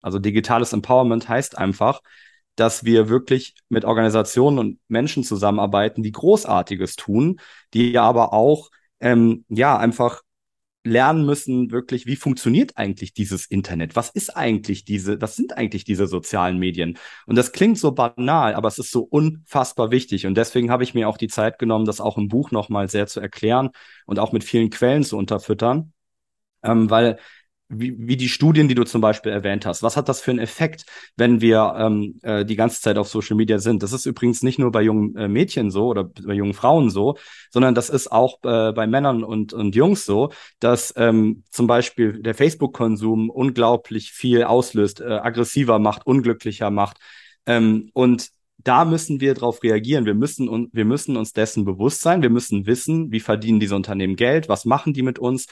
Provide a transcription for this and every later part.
Also digitales Empowerment heißt einfach, dass wir wirklich mit Organisationen und Menschen zusammenarbeiten, die Großartiges tun, die aber auch ähm, ja einfach lernen müssen, wirklich, wie funktioniert eigentlich dieses Internet? Was ist eigentlich diese, was sind eigentlich diese sozialen Medien? Und das klingt so banal, aber es ist so unfassbar wichtig. Und deswegen habe ich mir auch die Zeit genommen, das auch im Buch nochmal sehr zu erklären und auch mit vielen Quellen zu unterfüttern. Ähm, weil wie, wie die Studien, die du zum Beispiel erwähnt hast. Was hat das für einen Effekt, wenn wir ähm, äh, die ganze Zeit auf Social Media sind? Das ist übrigens nicht nur bei jungen äh, Mädchen so oder bei jungen Frauen so, sondern das ist auch äh, bei Männern und, und Jungs so, dass ähm, zum Beispiel der Facebook-Konsum unglaublich viel auslöst, äh, aggressiver macht, unglücklicher macht. Ähm, und da müssen wir darauf reagieren. Wir müssen, un wir müssen uns dessen bewusst sein. Wir müssen wissen, wie verdienen diese Unternehmen Geld, was machen die mit uns.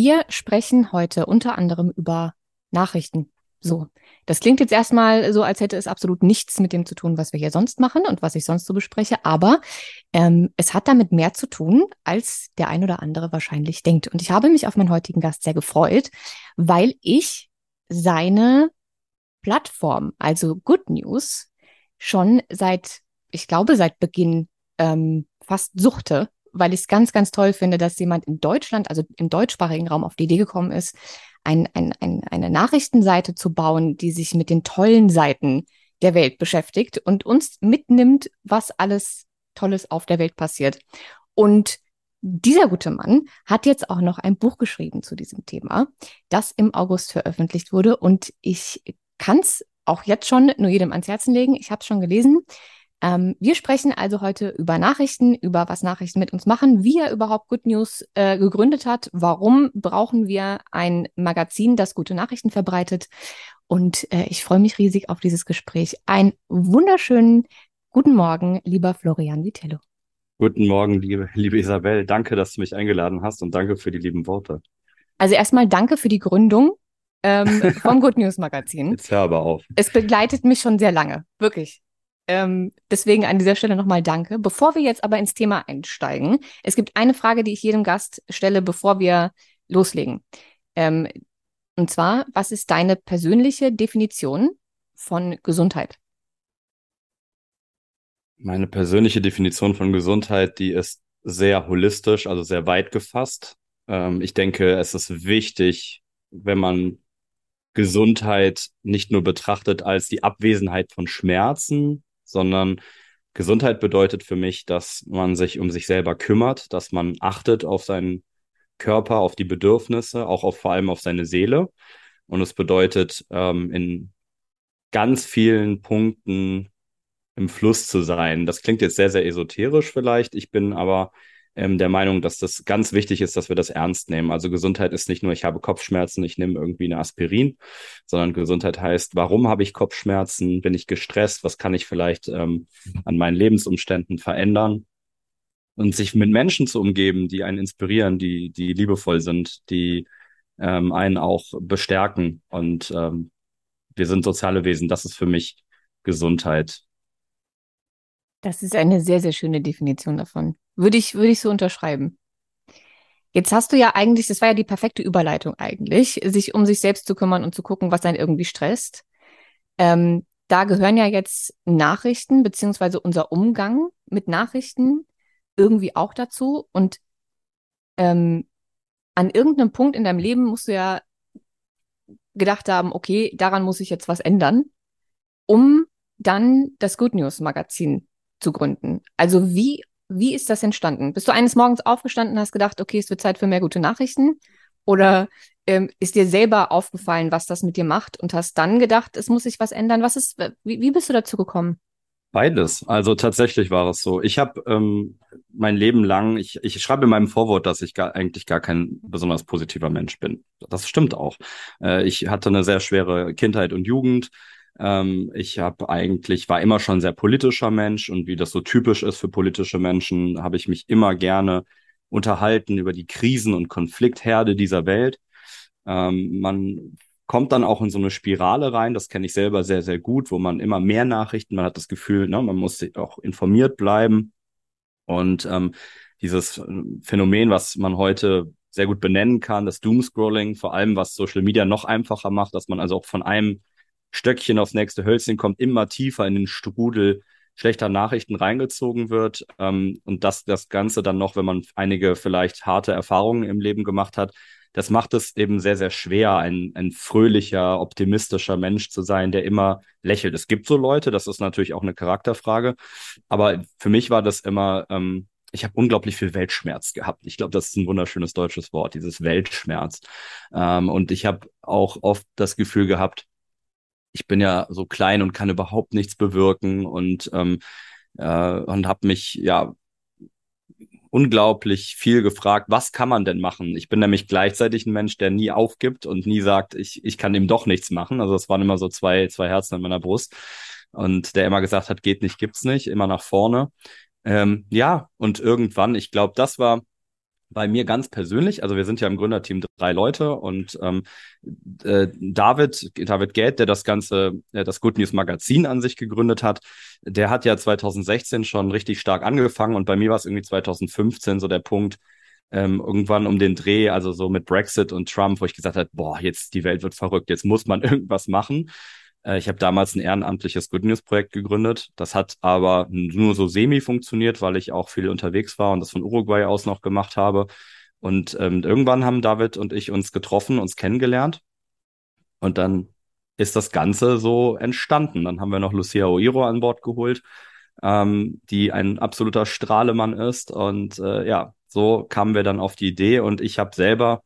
Wir sprechen heute unter anderem über Nachrichten. So, das klingt jetzt erstmal so, als hätte es absolut nichts mit dem zu tun, was wir hier sonst machen und was ich sonst so bespreche, aber ähm, es hat damit mehr zu tun, als der ein oder andere wahrscheinlich denkt. Und ich habe mich auf meinen heutigen Gast sehr gefreut, weil ich seine Plattform, also Good News, schon seit, ich glaube, seit Beginn ähm, fast suchte weil ich es ganz, ganz toll finde, dass jemand in Deutschland, also im deutschsprachigen Raum, auf die Idee gekommen ist, ein, ein, ein, eine Nachrichtenseite zu bauen, die sich mit den tollen Seiten der Welt beschäftigt und uns mitnimmt, was alles Tolles auf der Welt passiert. Und dieser gute Mann hat jetzt auch noch ein Buch geschrieben zu diesem Thema, das im August veröffentlicht wurde. Und ich kann es auch jetzt schon nur jedem ans Herzen legen. Ich habe es schon gelesen. Ähm, wir sprechen also heute über Nachrichten, über was Nachrichten mit uns machen, wie er überhaupt Good News äh, gegründet hat, warum brauchen wir ein Magazin, das gute Nachrichten verbreitet. Und äh, ich freue mich riesig auf dieses Gespräch. Einen wunderschönen guten Morgen, lieber Florian Vitello. Guten Morgen, liebe, liebe Isabel. Danke, dass du mich eingeladen hast und danke für die lieben Worte. Also erstmal danke für die Gründung ähm, vom Good News Magazin. Jetzt hör aber auf. Es begleitet mich schon sehr lange, wirklich. Ähm, deswegen an dieser Stelle nochmal danke. Bevor wir jetzt aber ins Thema einsteigen, es gibt eine Frage, die ich jedem Gast stelle, bevor wir loslegen. Ähm, und zwar, was ist deine persönliche Definition von Gesundheit? Meine persönliche Definition von Gesundheit, die ist sehr holistisch, also sehr weit gefasst. Ähm, ich denke, es ist wichtig, wenn man Gesundheit nicht nur betrachtet als die Abwesenheit von Schmerzen, sondern Gesundheit bedeutet für mich, dass man sich um sich selber kümmert, dass man achtet auf seinen Körper, auf die Bedürfnisse, auch auf, vor allem auf seine Seele. Und es bedeutet, ähm, in ganz vielen Punkten im Fluss zu sein. Das klingt jetzt sehr, sehr esoterisch vielleicht. Ich bin aber ähm, der Meinung, dass das ganz wichtig ist, dass wir das ernst nehmen. Also Gesundheit ist nicht nur, ich habe Kopfschmerzen, ich nehme irgendwie eine Aspirin, sondern Gesundheit heißt, warum habe ich Kopfschmerzen? Bin ich gestresst? Was kann ich vielleicht ähm, an meinen Lebensumständen verändern? Und sich mit Menschen zu umgeben, die einen inspirieren, die, die liebevoll sind, die ähm, einen auch bestärken. Und ähm, wir sind soziale Wesen. Das ist für mich Gesundheit. Das ist eine sehr, sehr schöne Definition davon. Würde ich, würde ich so unterschreiben. Jetzt hast du ja eigentlich, das war ja die perfekte Überleitung eigentlich, sich um sich selbst zu kümmern und zu gucken, was einen irgendwie stresst. Ähm, da gehören ja jetzt Nachrichten beziehungsweise unser Umgang mit Nachrichten irgendwie auch dazu. Und ähm, an irgendeinem Punkt in deinem Leben musst du ja gedacht haben, okay, daran muss ich jetzt was ändern, um dann das Good News Magazin zu gründen. Also wie wie ist das entstanden? Bist du eines Morgens aufgestanden und hast gedacht, okay, es wird Zeit für mehr gute Nachrichten? Oder ähm, ist dir selber aufgefallen, was das mit dir macht und hast dann gedacht, es muss sich was ändern? Was ist, wie, wie bist du dazu gekommen? Beides. Also tatsächlich war es so. Ich habe ähm, mein Leben lang, ich, ich schreibe in meinem Vorwort, dass ich gar, eigentlich gar kein besonders positiver Mensch bin. Das stimmt auch. Äh, ich hatte eine sehr schwere Kindheit und Jugend. Ähm, ich habe eigentlich, war immer schon sehr politischer Mensch und wie das so typisch ist für politische Menschen, habe ich mich immer gerne unterhalten über die Krisen und Konfliktherde dieser Welt. Ähm, man kommt dann auch in so eine Spirale rein. Das kenne ich selber sehr, sehr gut, wo man immer mehr Nachrichten, man hat das Gefühl, ne, man muss auch informiert bleiben. Und ähm, dieses Phänomen, was man heute sehr gut benennen kann, das Doomscrolling, vor allem was Social Media noch einfacher macht, dass man also auch von einem Stöckchen aufs nächste Hölzchen kommt, immer tiefer in den Strudel schlechter Nachrichten reingezogen wird ähm, und dass das Ganze dann noch, wenn man einige vielleicht harte Erfahrungen im Leben gemacht hat, das macht es eben sehr, sehr schwer, ein, ein fröhlicher, optimistischer Mensch zu sein, der immer lächelt. Es gibt so Leute, das ist natürlich auch eine Charakterfrage, aber für mich war das immer, ähm, ich habe unglaublich viel Weltschmerz gehabt. Ich glaube, das ist ein wunderschönes deutsches Wort, dieses Weltschmerz. Ähm, und ich habe auch oft das Gefühl gehabt, ich bin ja so klein und kann überhaupt nichts bewirken und ähm, äh, und habe mich ja unglaublich viel gefragt, was kann man denn machen? Ich bin nämlich gleichzeitig ein Mensch, der nie aufgibt und nie sagt, ich, ich kann ihm doch nichts machen. Also es waren immer so zwei, zwei Herzen in meiner Brust. Und der immer gesagt hat, geht nicht, gibt's nicht, immer nach vorne. Ähm, ja, und irgendwann, ich glaube, das war bei mir ganz persönlich, also wir sind ja im Gründerteam drei Leute und ähm, äh, David, David Gät, der das ganze, äh, das Good News Magazin an sich gegründet hat, der hat ja 2016 schon richtig stark angefangen und bei mir war es irgendwie 2015 so der Punkt, ähm, irgendwann um den Dreh, also so mit Brexit und Trump, wo ich gesagt habe, boah, jetzt die Welt wird verrückt, jetzt muss man irgendwas machen. Äh, ich habe damals ein ehrenamtliches Good News Projekt gegründet. Das hat aber nur so semi funktioniert, weil ich auch viel unterwegs war und das von Uruguay aus noch gemacht habe. Und ähm, irgendwann haben David und ich uns getroffen, uns kennengelernt. Und dann ist das Ganze so entstanden. Dann haben wir noch Lucia Oiro an Bord geholt, ähm, die ein absoluter Strahlemann ist. Und äh, ja, so kamen wir dann auf die Idee und ich habe selber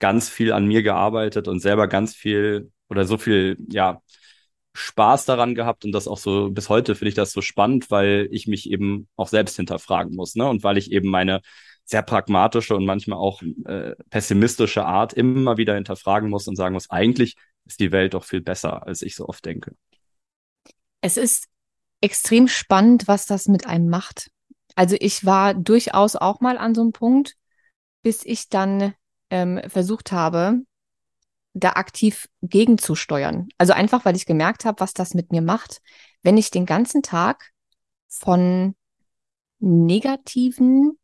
ganz viel an mir gearbeitet und selber ganz viel oder so viel, ja, Spaß daran gehabt und das auch so bis heute finde ich das so spannend, weil ich mich eben auch selbst hinterfragen muss, ne? Und weil ich eben meine sehr pragmatische und manchmal auch äh, pessimistische Art immer wieder hinterfragen muss und sagen muss, eigentlich ist die Welt doch viel besser, als ich so oft denke. Es ist extrem spannend, was das mit einem macht. Also ich war durchaus auch mal an so einem Punkt, bis ich dann ähm, versucht habe, da aktiv gegenzusteuern. Also einfach, weil ich gemerkt habe, was das mit mir macht, wenn ich den ganzen Tag von negativen,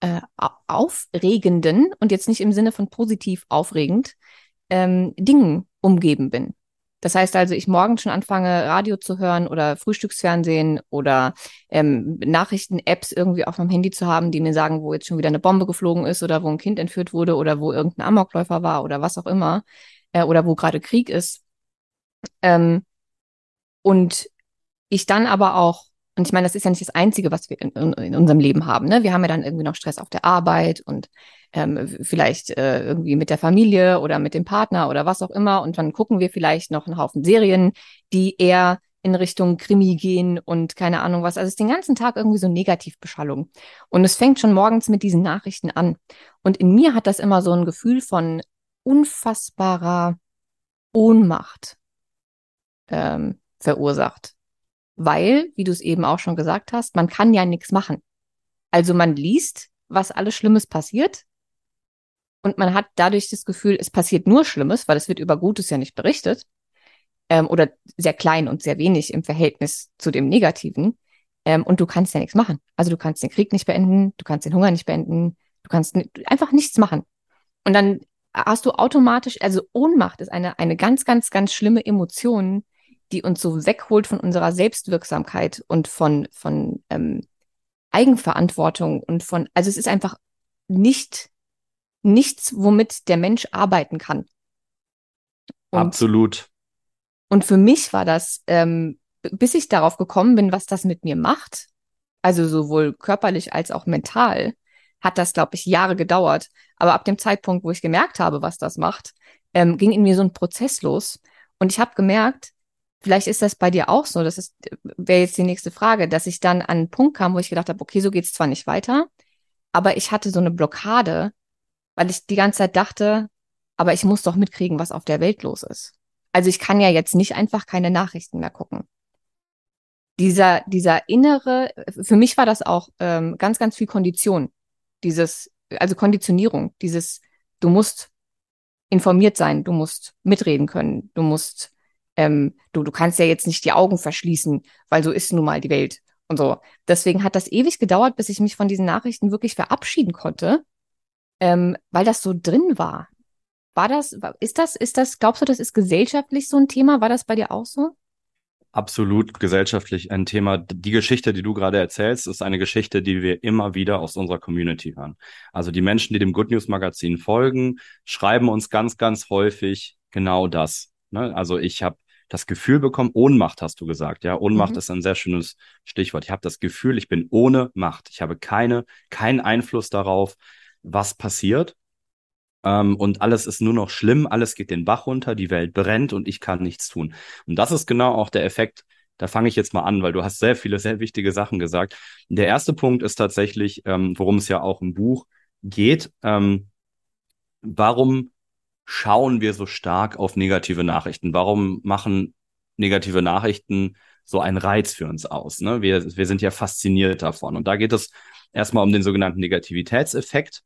äh, aufregenden und jetzt nicht im Sinne von positiv aufregend ähm, Dingen umgeben bin. Das heißt also, ich morgens schon anfange, Radio zu hören oder Frühstücksfernsehen oder ähm, Nachrichten-Apps irgendwie auf meinem Handy zu haben, die mir sagen, wo jetzt schon wieder eine Bombe geflogen ist oder wo ein Kind entführt wurde oder wo irgendein Amokläufer war oder was auch immer äh, oder wo gerade Krieg ist. Ähm, und ich dann aber auch und ich meine, das ist ja nicht das Einzige, was wir in, in, unserem Leben haben. Ne? Wir haben ja dann irgendwie noch Stress auf der Arbeit und ähm, vielleicht äh, irgendwie mit der Familie oder mit dem Partner oder was auch immer. Und dann gucken wir vielleicht noch einen Haufen Serien, die eher in Richtung Krimi gehen und keine Ahnung was. Also es ist den ganzen Tag irgendwie so Negativbeschallung. Und es fängt schon morgens mit diesen Nachrichten an. Und in mir hat das immer so ein Gefühl von unfassbarer Ohnmacht ähm, verursacht weil, wie du es eben auch schon gesagt hast, man kann ja nichts machen. Also man liest, was alles Schlimmes passiert und man hat dadurch das Gefühl, es passiert nur Schlimmes, weil es wird über Gutes ja nicht berichtet ähm, oder sehr klein und sehr wenig im Verhältnis zu dem Negativen. Ähm, und du kannst ja nichts machen. Also du kannst den Krieg nicht beenden, du kannst den Hunger nicht beenden, du kannst einfach nichts machen. Und dann hast du automatisch, also Ohnmacht ist eine, eine ganz, ganz, ganz schlimme Emotion, die uns so wegholt von unserer Selbstwirksamkeit und von, von ähm, Eigenverantwortung und von, also es ist einfach nicht nichts, womit der Mensch arbeiten kann. Und, Absolut. Und für mich war das, ähm, bis ich darauf gekommen bin, was das mit mir macht, also sowohl körperlich als auch mental, hat das, glaube ich, Jahre gedauert. Aber ab dem Zeitpunkt, wo ich gemerkt habe, was das macht, ähm, ging in mir so ein Prozess los. Und ich habe gemerkt, Vielleicht ist das bei dir auch so. Das ist, wäre jetzt die nächste Frage, dass ich dann an einen Punkt kam, wo ich gedacht habe, okay, so geht's zwar nicht weiter, aber ich hatte so eine Blockade, weil ich die ganze Zeit dachte, aber ich muss doch mitkriegen, was auf der Welt los ist. Also ich kann ja jetzt nicht einfach keine Nachrichten mehr gucken. Dieser, dieser innere, für mich war das auch ähm, ganz, ganz viel Kondition. Dieses, also Konditionierung, dieses, du musst informiert sein, du musst mitreden können, du musst, ähm, du, du kannst ja jetzt nicht die Augen verschließen, weil so ist nun mal die Welt und so. Deswegen hat das ewig gedauert, bis ich mich von diesen Nachrichten wirklich verabschieden konnte, ähm, weil das so drin war. War das, ist das, ist das, glaubst du, das ist gesellschaftlich so ein Thema? War das bei dir auch so? absolut gesellschaftlich ein Thema. Die Geschichte, die du gerade erzählst, ist eine Geschichte, die wir immer wieder aus unserer Community hören. Also die Menschen, die dem Good News Magazin folgen, schreiben uns ganz, ganz häufig genau das. Ne? Also ich habe das Gefühl bekommen, Ohnmacht hast du gesagt. Ja, Ohnmacht mhm. ist ein sehr schönes Stichwort. Ich habe das Gefühl, ich bin ohne Macht. Ich habe keine, keinen Einfluss darauf, was passiert. Ähm, und alles ist nur noch schlimm, alles geht den Bach runter, die Welt brennt und ich kann nichts tun. Und das ist genau auch der Effekt, da fange ich jetzt mal an, weil du hast sehr viele, sehr wichtige Sachen gesagt. Der erste Punkt ist tatsächlich, ähm, worum es ja auch im Buch geht. Ähm, warum schauen wir so stark auf negative Nachrichten? Warum machen negative Nachrichten so einen Reiz für uns aus? Ne? Wir, wir sind ja fasziniert davon. Und da geht es erstmal um den sogenannten Negativitätseffekt.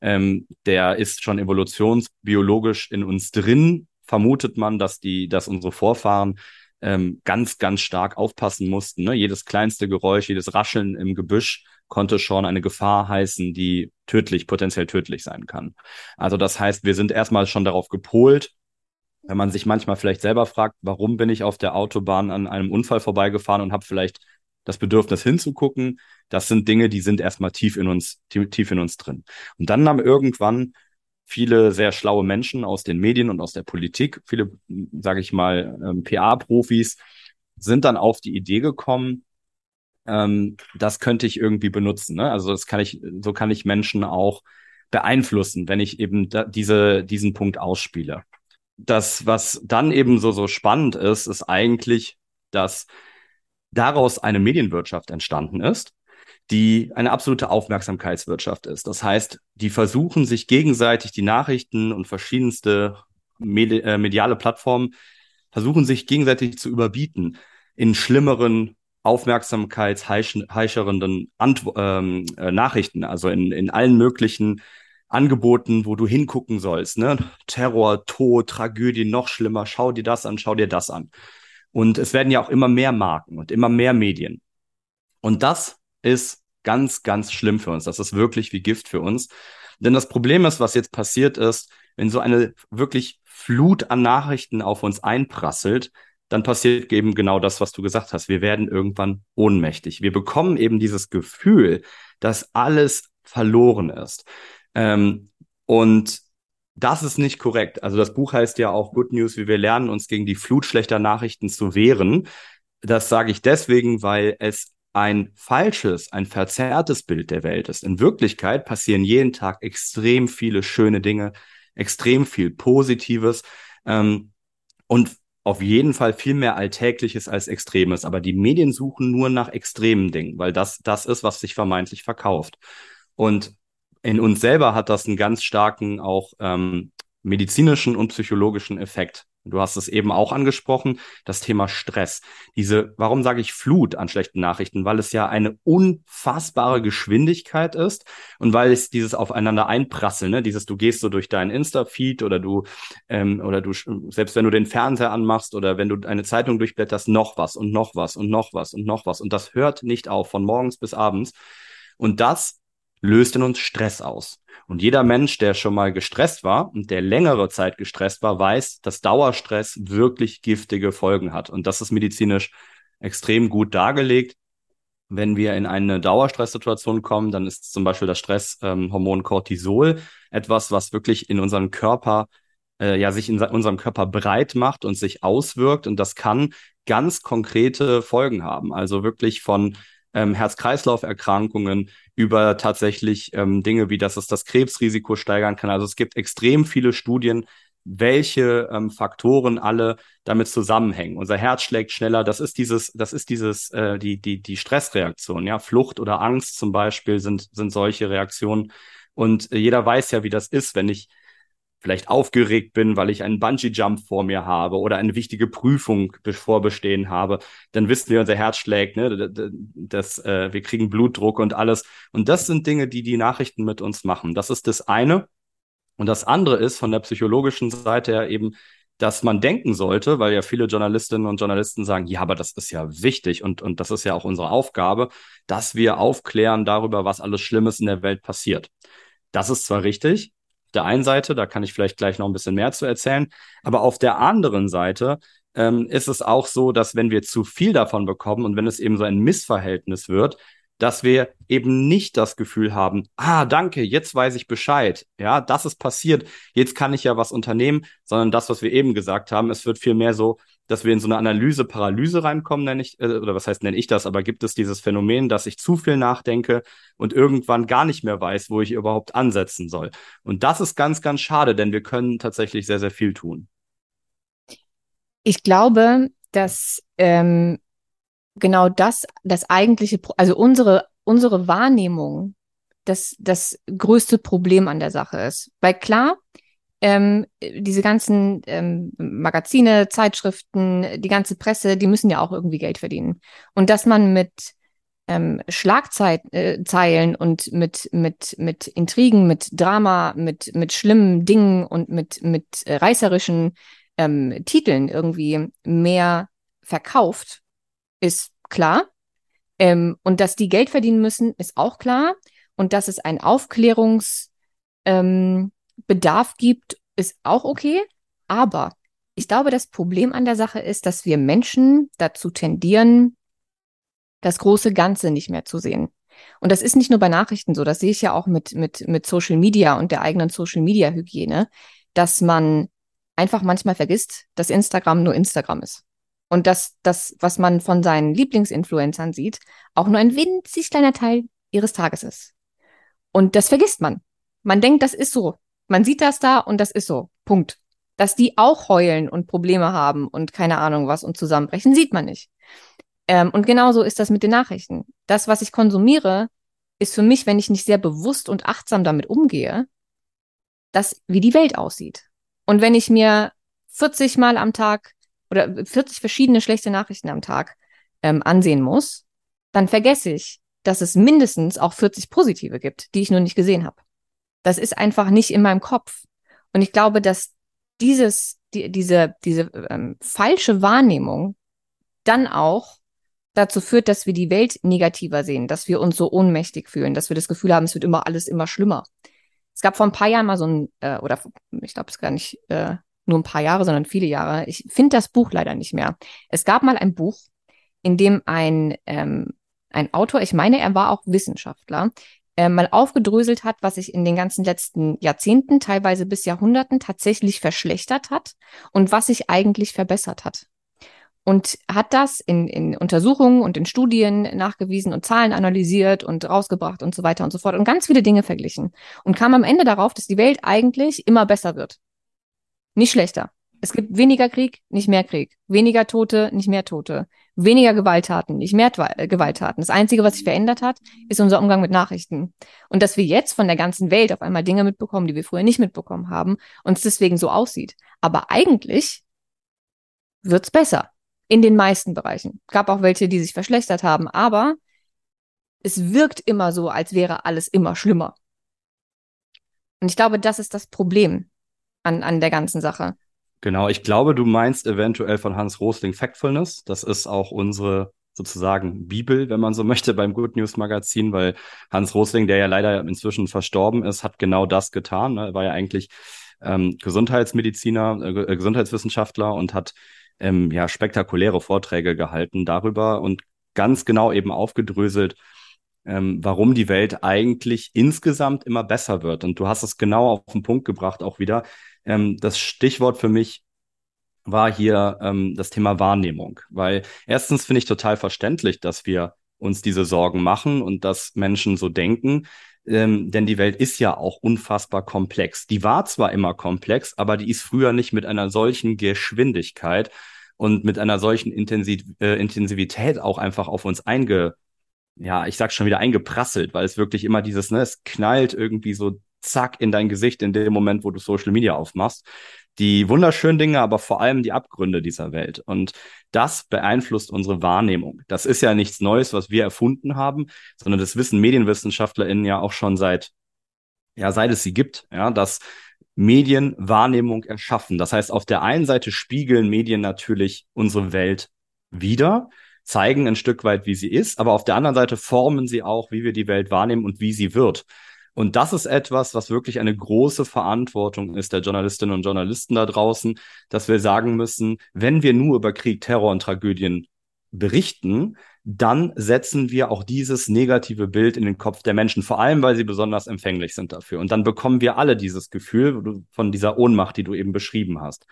Ähm, der ist schon evolutionsbiologisch in uns drin. Vermutet man, dass die, dass unsere Vorfahren ähm, ganz, ganz stark aufpassen mussten. Ne? Jedes kleinste Geräusch, jedes Rascheln im Gebüsch konnte schon eine Gefahr heißen, die tödlich, potenziell tödlich sein kann. Also das heißt, wir sind erstmal schon darauf gepolt, wenn man sich manchmal vielleicht selber fragt, warum bin ich auf der Autobahn an einem Unfall vorbeigefahren und habe vielleicht das Bedürfnis hinzugucken, das sind Dinge, die sind erstmal tief in uns, tief in uns drin. Und dann haben irgendwann viele sehr schlaue Menschen aus den Medien und aus der Politik, viele, sage ich mal, ähm, PA-Profis, sind dann auf die Idee gekommen, ähm, das könnte ich irgendwie benutzen. Ne? Also das kann ich, so kann ich Menschen auch beeinflussen, wenn ich eben da, diese, diesen Punkt ausspiele. Das, was dann eben so, so spannend ist, ist eigentlich, dass daraus eine Medienwirtschaft entstanden ist, die eine absolute Aufmerksamkeitswirtschaft ist. Das heißt, die versuchen sich gegenseitig die Nachrichten und verschiedenste Medi äh, mediale Plattformen versuchen sich gegenseitig zu überbieten in schlimmeren aufmerksamkeitsheischerenden ähm, äh, Nachrichten, also in, in allen möglichen Angeboten, wo du hingucken sollst. Ne? Terror, Tod, Tragödie, noch schlimmer. Schau dir das an, schau dir das an. Und es werden ja auch immer mehr Marken und immer mehr Medien. Und das ist ganz, ganz schlimm für uns. Das ist wirklich wie Gift für uns. Denn das Problem ist, was jetzt passiert ist, wenn so eine wirklich Flut an Nachrichten auf uns einprasselt, dann passiert eben genau das, was du gesagt hast. Wir werden irgendwann ohnmächtig. Wir bekommen eben dieses Gefühl, dass alles verloren ist. Ähm, und das ist nicht korrekt. Also das Buch heißt ja auch Good News, wie wir lernen, uns gegen die Flut schlechter Nachrichten zu wehren. Das sage ich deswegen, weil es ein falsches, ein verzerrtes Bild der Welt ist. In Wirklichkeit passieren jeden Tag extrem viele schöne Dinge, extrem viel Positives ähm, und auf jeden Fall viel mehr Alltägliches als Extremes. Aber die Medien suchen nur nach extremen Dingen, weil das das ist, was sich vermeintlich verkauft. Und in uns selber hat das einen ganz starken auch ähm, medizinischen und psychologischen Effekt. Du hast es eben auch angesprochen, das Thema Stress. Diese, warum sage ich Flut an schlechten Nachrichten? Weil es ja eine unfassbare Geschwindigkeit ist und weil es dieses aufeinander einprasseln, ne? dieses, du gehst so durch deinen Insta-Feed oder du, ähm, oder du, selbst wenn du den Fernseher anmachst oder wenn du eine Zeitung durchblätterst, noch was und noch was und noch was und noch was. Und das hört nicht auf, von morgens bis abends. Und das löst in uns Stress aus. Und jeder Mensch, der schon mal gestresst war und der längere Zeit gestresst war, weiß, dass Dauerstress wirklich giftige Folgen hat. Und das ist medizinisch extrem gut dargelegt. Wenn wir in eine Dauerstresssituation kommen, dann ist zum Beispiel das Stresshormon ähm, Cortisol etwas, was wirklich in unserem Körper, äh, ja, sich in unserem Körper breit macht und sich auswirkt. Und das kann ganz konkrete Folgen haben. Also wirklich von ähm, Herz-Kreislauf-Erkrankungen über tatsächlich ähm, Dinge wie, dass es das Krebsrisiko steigern kann. Also es gibt extrem viele Studien, welche ähm, Faktoren alle damit zusammenhängen. Unser Herz schlägt schneller. Das ist dieses, das ist dieses, äh, die die die Stressreaktion. Ja, Flucht oder Angst zum Beispiel sind sind solche Reaktionen. Und äh, jeder weiß ja, wie das ist, wenn ich vielleicht aufgeregt bin, weil ich einen Bungee-Jump vor mir habe oder eine wichtige Prüfung vorbestehen habe, dann wissen wir, unser Herz schlägt, ne? das, äh, wir kriegen Blutdruck und alles. Und das sind Dinge, die die Nachrichten mit uns machen. Das ist das eine. Und das andere ist von der psychologischen Seite her eben, dass man denken sollte, weil ja viele Journalistinnen und Journalisten sagen, ja, aber das ist ja wichtig und, und das ist ja auch unsere Aufgabe, dass wir aufklären darüber, was alles Schlimmes in der Welt passiert. Das ist zwar richtig, der einen Seite, da kann ich vielleicht gleich noch ein bisschen mehr zu erzählen, aber auf der anderen Seite ähm, ist es auch so, dass wenn wir zu viel davon bekommen und wenn es eben so ein Missverhältnis wird, dass wir eben nicht das Gefühl haben, ah, danke, jetzt weiß ich Bescheid. Ja, das ist passiert. Jetzt kann ich ja was unternehmen, sondern das, was wir eben gesagt haben, es wird viel mehr so, dass wir in so eine Analyse-Paralyse reinkommen, nenne ich, äh, oder was heißt, nenne ich das, aber gibt es dieses Phänomen, dass ich zu viel nachdenke und irgendwann gar nicht mehr weiß, wo ich überhaupt ansetzen soll. Und das ist ganz, ganz schade, denn wir können tatsächlich sehr, sehr viel tun. Ich glaube, dass ähm, genau das, das eigentliche, also unsere, unsere Wahrnehmung, das, das größte Problem an der Sache ist. Weil klar, ähm, diese ganzen ähm, Magazine, Zeitschriften, die ganze Presse, die müssen ja auch irgendwie Geld verdienen. Und dass man mit ähm, Schlagzeilen äh, und mit, mit, mit Intrigen, mit Drama, mit, mit schlimmen Dingen und mit, mit äh, reißerischen ähm, Titeln irgendwie mehr verkauft, ist klar. Ähm, und dass die Geld verdienen müssen, ist auch klar. Und dass es einen Aufklärungsbedarf ähm, gibt, ist auch okay. Aber ich glaube, das Problem an der Sache ist, dass wir Menschen dazu tendieren, das große Ganze nicht mehr zu sehen. Und das ist nicht nur bei Nachrichten so, das sehe ich ja auch mit, mit, mit Social Media und der eigenen Social Media Hygiene, dass man einfach manchmal vergisst, dass Instagram nur Instagram ist. Und dass das, was man von seinen Lieblingsinfluencern sieht, auch nur ein winzig kleiner Teil ihres Tages ist. Und das vergisst man. Man denkt, das ist so. Man sieht das da und das ist so. Punkt. Dass die auch heulen und Probleme haben und keine Ahnung was und zusammenbrechen, sieht man nicht. Ähm, und genauso ist das mit den Nachrichten. Das, was ich konsumiere, ist für mich, wenn ich nicht sehr bewusst und achtsam damit umgehe, das, wie die Welt aussieht. Und wenn ich mir 40 Mal am Tag oder 40 verschiedene schlechte Nachrichten am Tag ähm, ansehen muss, dann vergesse ich, dass es mindestens auch 40 positive gibt, die ich nur nicht gesehen habe. Das ist einfach nicht in meinem Kopf. Und ich glaube, dass dieses, die, diese, diese ähm, falsche Wahrnehmung dann auch dazu führt, dass wir die Welt negativer sehen, dass wir uns so ohnmächtig fühlen, dass wir das Gefühl haben, es wird immer alles immer schlimmer. Es gab vor ein paar Jahren mal so ein, äh, oder ich glaube, es gar nicht äh, nur ein paar Jahre, sondern viele Jahre. Ich finde das Buch leider nicht mehr. Es gab mal ein Buch, in dem ein, ähm, ein Autor, ich meine, er war auch Wissenschaftler, äh, mal aufgedröselt hat, was sich in den ganzen letzten Jahrzehnten, teilweise bis Jahrhunderten tatsächlich verschlechtert hat und was sich eigentlich verbessert hat und hat das in, in Untersuchungen und in Studien nachgewiesen und Zahlen analysiert und rausgebracht und so weiter und so fort und ganz viele Dinge verglichen und kam am Ende darauf, dass die Welt eigentlich immer besser wird. Nicht schlechter. Es gibt weniger Krieg, nicht mehr Krieg. Weniger Tote, nicht mehr Tote. Weniger Gewalttaten, nicht mehr äh, Gewalttaten. Das Einzige, was sich verändert hat, ist unser Umgang mit Nachrichten. Und dass wir jetzt von der ganzen Welt auf einmal Dinge mitbekommen, die wir früher nicht mitbekommen haben und es deswegen so aussieht. Aber eigentlich wird's besser. In den meisten Bereichen. Gab auch welche, die sich verschlechtert haben, aber es wirkt immer so, als wäre alles immer schlimmer. Und ich glaube, das ist das Problem an, an der ganzen Sache. Genau, ich glaube, du meinst eventuell von Hans Rosling Factfulness. Das ist auch unsere sozusagen Bibel, wenn man so möchte, beim Good News Magazin, weil Hans Rosling, der ja leider inzwischen verstorben ist, hat genau das getan. Ne? Er war ja eigentlich ähm, Gesundheitsmediziner, äh, Gesundheitswissenschaftler und hat ähm, ja, spektakuläre Vorträge gehalten darüber und ganz genau eben aufgedröselt, ähm, warum die Welt eigentlich insgesamt immer besser wird. Und du hast es genau auf den Punkt gebracht auch wieder. Ähm, das Stichwort für mich war hier ähm, das Thema Wahrnehmung, weil erstens finde ich total verständlich, dass wir uns diese Sorgen machen und dass Menschen so denken. Ähm, denn die Welt ist ja auch unfassbar komplex. Die war zwar immer komplex, aber die ist früher nicht mit einer solchen Geschwindigkeit und mit einer solchen Intensiv äh, Intensivität auch einfach auf uns einge, ja, ich sag schon wieder eingeprasselt, weil es wirklich immer dieses, ne, es knallt irgendwie so zack in dein Gesicht in dem Moment, wo du Social Media aufmachst. Die wunderschönen Dinge, aber vor allem die Abgründe dieser Welt. Und das beeinflusst unsere Wahrnehmung. Das ist ja nichts Neues, was wir erfunden haben, sondern das wissen MedienwissenschaftlerInnen ja auch schon seit, ja, seit es sie gibt, ja, dass Medienwahrnehmung erschaffen. Das heißt, auf der einen Seite spiegeln Medien natürlich unsere Welt wieder, zeigen ein Stück weit, wie sie ist, aber auf der anderen Seite formen sie auch, wie wir die Welt wahrnehmen und wie sie wird. Und das ist etwas, was wirklich eine große Verantwortung ist der Journalistinnen und Journalisten da draußen, dass wir sagen müssen, wenn wir nur über Krieg, Terror und Tragödien berichten, dann setzen wir auch dieses negative Bild in den Kopf der Menschen, vor allem weil sie besonders empfänglich sind dafür. Und dann bekommen wir alle dieses Gefühl von dieser Ohnmacht, die du eben beschrieben hast.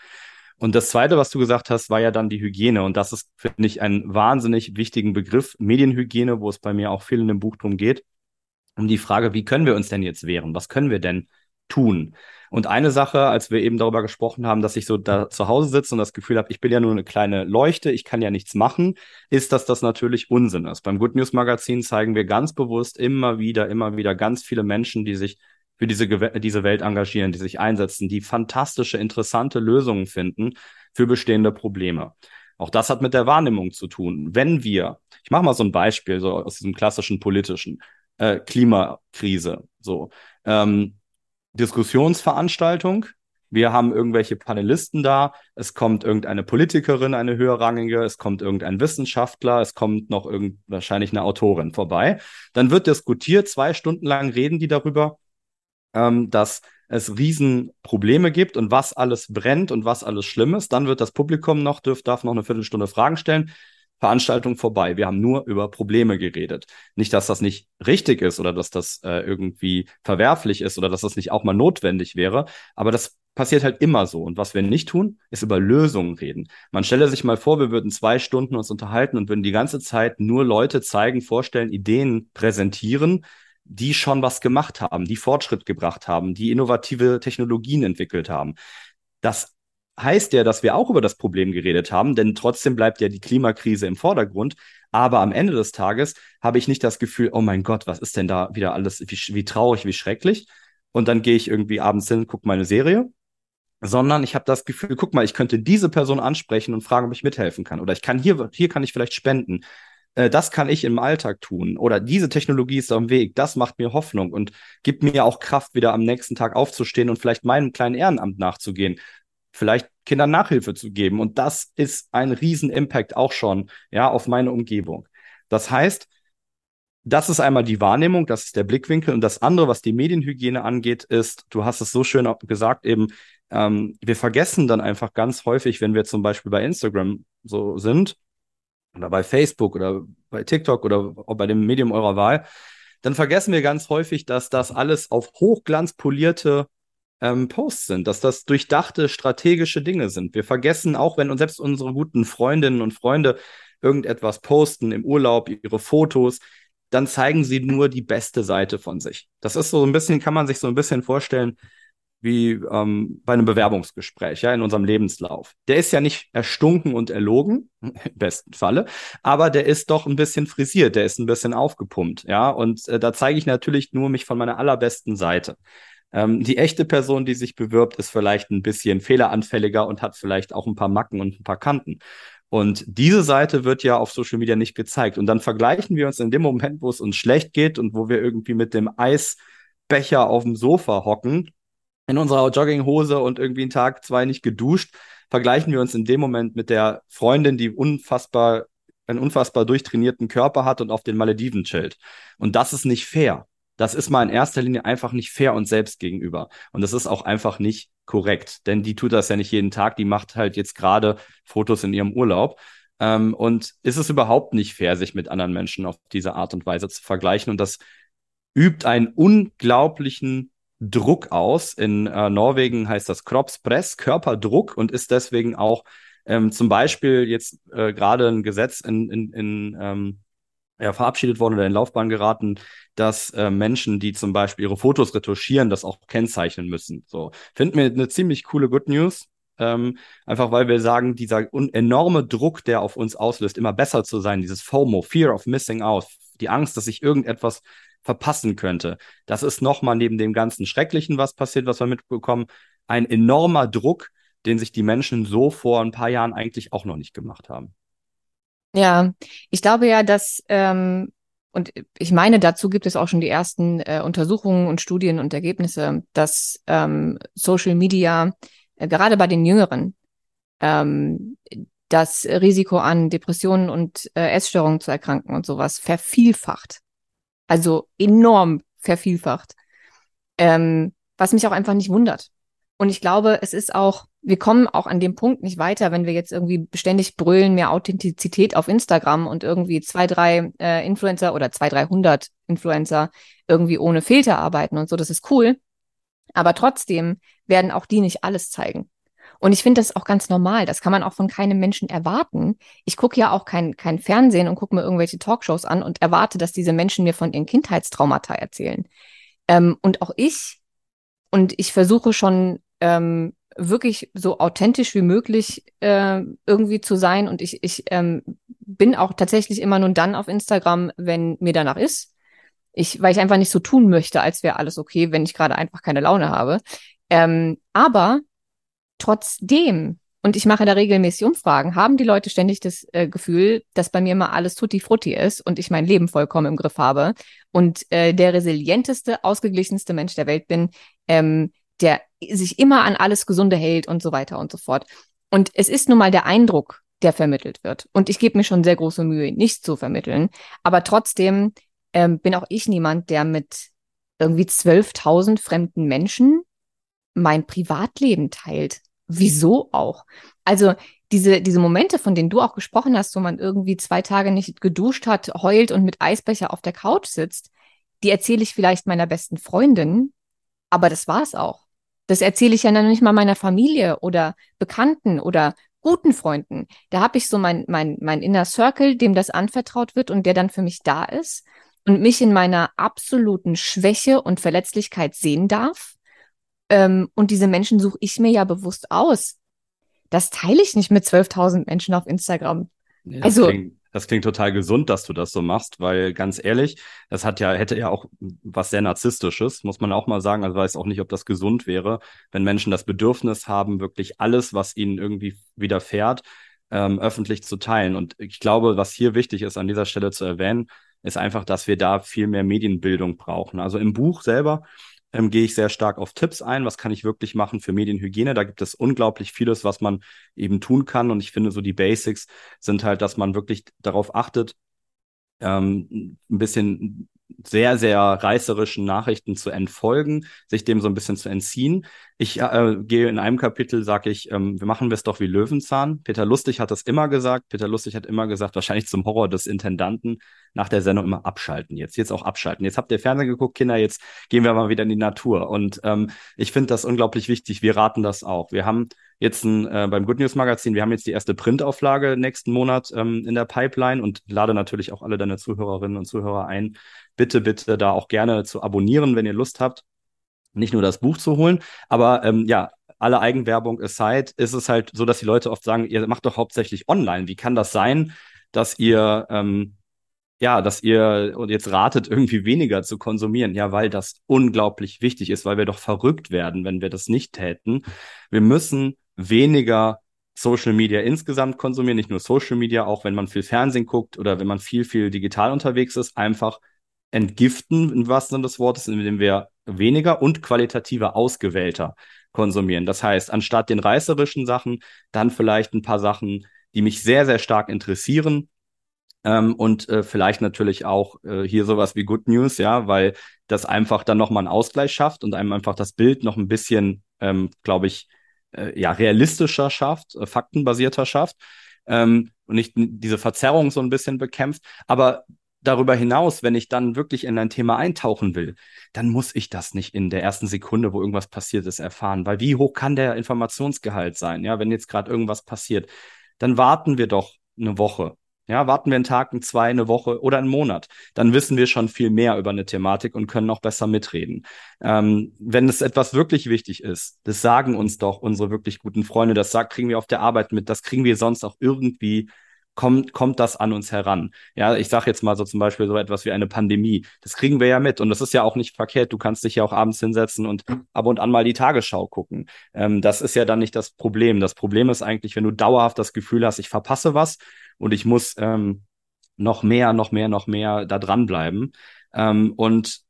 Und das Zweite, was du gesagt hast, war ja dann die Hygiene. Und das ist, finde ich, ein wahnsinnig wichtigen Begriff, Medienhygiene, wo es bei mir auch viel in dem Buch drum geht, um die Frage, wie können wir uns denn jetzt wehren? Was können wir denn tun? Und eine Sache, als wir eben darüber gesprochen haben, dass ich so da zu Hause sitze und das Gefühl habe, ich bin ja nur eine kleine Leuchte, ich kann ja nichts machen, ist, dass das natürlich Unsinn ist. Beim Good News Magazin zeigen wir ganz bewusst immer wieder, immer wieder ganz viele Menschen, die sich für diese, diese Welt engagieren, die sich einsetzen, die fantastische, interessante Lösungen finden für bestehende Probleme. Auch das hat mit der Wahrnehmung zu tun. Wenn wir, ich mache mal so ein Beispiel so aus diesem klassischen politischen äh, Klimakrise, so ähm, Diskussionsveranstaltung. Wir haben irgendwelche Panelisten da. Es kommt irgendeine Politikerin, eine höherrangige. Es kommt irgendein Wissenschaftler. Es kommt noch irgend, wahrscheinlich eine Autorin vorbei. Dann wird diskutiert. Zwei Stunden lang reden die darüber, ähm, dass es Riesenprobleme gibt und was alles brennt und was alles schlimm ist. Dann wird das Publikum noch, dürf, darf noch eine Viertelstunde Fragen stellen. Veranstaltung vorbei. Wir haben nur über Probleme geredet. Nicht, dass das nicht richtig ist oder dass das äh, irgendwie verwerflich ist oder dass das nicht auch mal notwendig wäre, aber das passiert halt immer so. Und was wir nicht tun, ist über Lösungen reden. Man stelle sich mal vor, wir würden zwei Stunden uns unterhalten und würden die ganze Zeit nur Leute zeigen, vorstellen, Ideen präsentieren, die schon was gemacht haben, die Fortschritt gebracht haben, die innovative Technologien entwickelt haben. Das heißt ja, dass wir auch über das Problem geredet haben, denn trotzdem bleibt ja die Klimakrise im Vordergrund. Aber am Ende des Tages habe ich nicht das Gefühl, oh mein Gott, was ist denn da wieder alles, wie, wie traurig, wie schrecklich. Und dann gehe ich irgendwie abends hin, gucke meine Serie, sondern ich habe das Gefühl, guck mal, ich könnte diese Person ansprechen und fragen, ob ich mithelfen kann. Oder ich kann hier, hier kann ich vielleicht spenden. Äh, das kann ich im Alltag tun. Oder diese Technologie ist am Weg. Das macht mir Hoffnung und gibt mir auch Kraft, wieder am nächsten Tag aufzustehen und vielleicht meinem kleinen Ehrenamt nachzugehen vielleicht Kindern Nachhilfe zu geben. Und das ist ein Riesen-Impact auch schon, ja, auf meine Umgebung. Das heißt, das ist einmal die Wahrnehmung, das ist der Blickwinkel. Und das andere, was die Medienhygiene angeht, ist, du hast es so schön gesagt, eben, ähm, wir vergessen dann einfach ganz häufig, wenn wir zum Beispiel bei Instagram so sind, oder bei Facebook oder bei TikTok oder bei dem Medium eurer Wahl, dann vergessen wir ganz häufig, dass das alles auf hochglanzpolierte ähm, Posts sind, dass das durchdachte strategische Dinge sind. Wir vergessen auch, wenn uns selbst unsere guten Freundinnen und Freunde irgendetwas posten im Urlaub, ihre Fotos, dann zeigen sie nur die beste Seite von sich. Das ist so ein bisschen, kann man sich so ein bisschen vorstellen, wie ähm, bei einem Bewerbungsgespräch, ja, in unserem Lebenslauf. Der ist ja nicht erstunken und erlogen, im besten Falle, aber der ist doch ein bisschen frisiert, der ist ein bisschen aufgepumpt, ja, und äh, da zeige ich natürlich nur mich von meiner allerbesten Seite. Ähm, die echte Person, die sich bewirbt, ist vielleicht ein bisschen fehleranfälliger und hat vielleicht auch ein paar Macken und ein paar Kanten. Und diese Seite wird ja auf Social Media nicht gezeigt. Und dann vergleichen wir uns in dem Moment, wo es uns schlecht geht und wo wir irgendwie mit dem Eisbecher auf dem Sofa hocken, in unserer Jogginghose und irgendwie einen Tag, zwei nicht geduscht, vergleichen wir uns in dem Moment mit der Freundin, die unfassbar, einen unfassbar durchtrainierten Körper hat und auf den Malediven chillt. Und das ist nicht fair. Das ist mal in erster Linie einfach nicht fair uns selbst gegenüber. Und das ist auch einfach nicht korrekt, denn die tut das ja nicht jeden Tag. Die macht halt jetzt gerade Fotos in ihrem Urlaub. Ähm, und ist es überhaupt nicht fair, sich mit anderen Menschen auf diese Art und Weise zu vergleichen. Und das übt einen unglaublichen Druck aus. In äh, Norwegen heißt das Kroppspress, Körperdruck und ist deswegen auch ähm, zum Beispiel jetzt äh, gerade ein Gesetz in, in, in ähm, ja, verabschiedet worden oder in Laufbahn geraten, dass äh, Menschen, die zum Beispiel ihre Fotos retuschieren, das auch kennzeichnen müssen. So, finden wir eine ziemlich coole Good News. Ähm, einfach weil wir sagen, dieser enorme Druck, der auf uns auslöst, immer besser zu sein, dieses FOMO, Fear of Missing Out, die Angst, dass ich irgendetwas verpassen könnte, das ist nochmal neben dem ganzen Schrecklichen, was passiert, was wir mitbekommen, ein enormer Druck, den sich die Menschen so vor ein paar Jahren eigentlich auch noch nicht gemacht haben. Ja, ich glaube ja, dass ähm, und ich meine, dazu gibt es auch schon die ersten äh, Untersuchungen und Studien und Ergebnisse, dass ähm, Social Media äh, gerade bei den Jüngeren ähm, das Risiko an Depressionen und äh, Essstörungen zu erkranken und sowas vervielfacht. Also enorm vervielfacht. Ähm, was mich auch einfach nicht wundert. Und ich glaube, es ist auch, wir kommen auch an dem Punkt nicht weiter, wenn wir jetzt irgendwie ständig brüllen, mehr Authentizität auf Instagram und irgendwie zwei, drei äh, Influencer oder zwei, dreihundert Influencer irgendwie ohne Filter arbeiten und so. Das ist cool. Aber trotzdem werden auch die nicht alles zeigen. Und ich finde das auch ganz normal. Das kann man auch von keinem Menschen erwarten. Ich gucke ja auch kein, kein Fernsehen und gucke mir irgendwelche Talkshows an und erwarte, dass diese Menschen mir von ihren Kindheitstraumata erzählen. Ähm, und auch ich, und ich versuche schon ähm, wirklich so authentisch wie möglich äh, irgendwie zu sein. Und ich, ich ähm, bin auch tatsächlich immer nur dann auf Instagram, wenn mir danach ist. Ich, weil ich einfach nicht so tun möchte, als wäre alles okay, wenn ich gerade einfach keine Laune habe. Ähm, aber Trotzdem, und ich mache da regelmäßig Umfragen, haben die Leute ständig das äh, Gefühl, dass bei mir mal alles tutti frutti ist und ich mein Leben vollkommen im Griff habe und äh, der resilienteste, ausgeglichenste Mensch der Welt bin, ähm, der sich immer an alles Gesunde hält und so weiter und so fort. Und es ist nun mal der Eindruck, der vermittelt wird. Und ich gebe mir schon sehr große Mühe, nichts zu vermitteln. Aber trotzdem ähm, bin auch ich niemand, der mit irgendwie 12.000 fremden Menschen mein Privatleben teilt wieso auch? Also diese, diese Momente, von denen du auch gesprochen hast, wo man irgendwie zwei Tage nicht geduscht hat, heult und mit Eisbecher auf der Couch sitzt, die erzähle ich vielleicht meiner besten Freundin, aber das war's auch. Das erzähle ich ja noch nicht mal meiner Familie oder Bekannten oder guten Freunden. Da habe ich so mein, mein, mein Inner Circle, dem das anvertraut wird und der dann für mich da ist und mich in meiner absoluten Schwäche und Verletzlichkeit sehen darf ähm, und diese Menschen suche ich mir ja bewusst aus. Das teile ich nicht mit 12.000 Menschen auf Instagram. Das also klingt, das klingt total gesund, dass du das so machst, weil ganz ehrlich, das hat ja hätte ja auch was sehr narzisstisches, muss man auch mal sagen. Also weiß auch nicht, ob das gesund wäre, wenn Menschen das Bedürfnis haben, wirklich alles, was ihnen irgendwie widerfährt, ähm, öffentlich zu teilen. Und ich glaube, was hier wichtig ist, an dieser Stelle zu erwähnen, ist einfach, dass wir da viel mehr Medienbildung brauchen. Also im Buch selber ähm, gehe ich sehr stark auf Tipps ein. Was kann ich wirklich machen für Medienhygiene? Da gibt es unglaublich vieles, was man eben tun kann. Und ich finde, so die Basics sind halt, dass man wirklich darauf achtet, ähm, ein bisschen sehr, sehr reißerischen Nachrichten zu entfolgen, sich dem so ein bisschen zu entziehen. Ich äh, gehe in einem Kapitel, sage ich, ähm, wir machen es doch wie Löwenzahn. Peter Lustig hat das immer gesagt. Peter Lustig hat immer gesagt, wahrscheinlich zum Horror des Intendanten, nach der Sendung immer abschalten jetzt, jetzt auch abschalten. Jetzt habt ihr Fernsehen geguckt, Kinder, jetzt gehen wir mal wieder in die Natur. Und ähm, ich finde das unglaublich wichtig. Wir raten das auch. Wir haben jetzt ein, äh, beim Good News Magazin, wir haben jetzt die erste Printauflage nächsten Monat ähm, in der Pipeline und lade natürlich auch alle deine Zuhörerinnen und Zuhörer ein, bitte, bitte da auch gerne zu abonnieren, wenn ihr Lust habt, nicht nur das Buch zu holen, aber ähm, ja, alle Eigenwerbung aside, ist es halt so, dass die Leute oft sagen, ihr macht doch hauptsächlich online. Wie kann das sein, dass ihr ähm, ja, dass ihr jetzt ratet, irgendwie weniger zu konsumieren. Ja, weil das unglaublich wichtig ist, weil wir doch verrückt werden, wenn wir das nicht täten. Wir müssen weniger Social Media insgesamt konsumieren, nicht nur Social Media, auch wenn man viel Fernsehen guckt oder wenn man viel, viel digital unterwegs ist, einfach entgiften, im wahrsten Sinne des Wortes, indem wir weniger und qualitativer ausgewählter konsumieren. Das heißt, anstatt den reißerischen Sachen, dann vielleicht ein paar Sachen, die mich sehr, sehr stark interessieren. Ähm, und äh, vielleicht natürlich auch äh, hier sowas wie Good News, ja, weil das einfach dann nochmal einen Ausgleich schafft und einem einfach das Bild noch ein bisschen, ähm, glaube ich, äh, ja, realistischer schafft, äh, faktenbasierter schafft ähm, und nicht diese Verzerrung so ein bisschen bekämpft. Aber darüber hinaus, wenn ich dann wirklich in ein Thema eintauchen will, dann muss ich das nicht in der ersten Sekunde, wo irgendwas passiert ist, erfahren. Weil wie hoch kann der Informationsgehalt sein? Ja, wenn jetzt gerade irgendwas passiert, dann warten wir doch eine Woche. Ja, warten wir einen Tag, einen zwei, eine Woche oder einen Monat. Dann wissen wir schon viel mehr über eine Thematik und können auch besser mitreden. Ähm, wenn es etwas wirklich wichtig ist, das sagen uns doch unsere wirklich guten Freunde, das sagt, kriegen wir auf der Arbeit mit, das kriegen wir sonst auch irgendwie kommt, kommt das an uns heran. Ja, ich sage jetzt mal so zum Beispiel so etwas wie eine Pandemie. Das kriegen wir ja mit und das ist ja auch nicht verkehrt. Du kannst dich ja auch abends hinsetzen und ab und an mal die Tagesschau gucken. Ähm, das ist ja dann nicht das Problem. Das Problem ist eigentlich, wenn du dauerhaft das Gefühl hast, ich verpasse was und ich muss ähm, noch mehr, noch mehr, noch mehr da dranbleiben. Ähm, und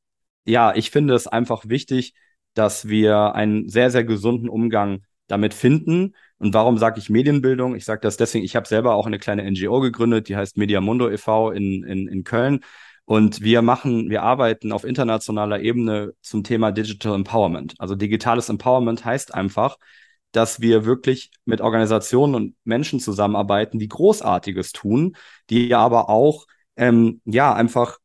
ja, ich finde es einfach wichtig, dass wir einen sehr, sehr gesunden Umgang damit finden. Und warum sage ich Medienbildung? Ich sage das deswegen, ich habe selber auch eine kleine NGO gegründet, die heißt Mediamundo e.V. in, in, in Köln. Und wir machen, wir arbeiten auf internationaler Ebene zum Thema Digital Empowerment. Also digitales Empowerment heißt einfach, dass wir wirklich mit Organisationen und Menschen zusammenarbeiten, die Großartiges tun, die aber auch ähm, ja einfach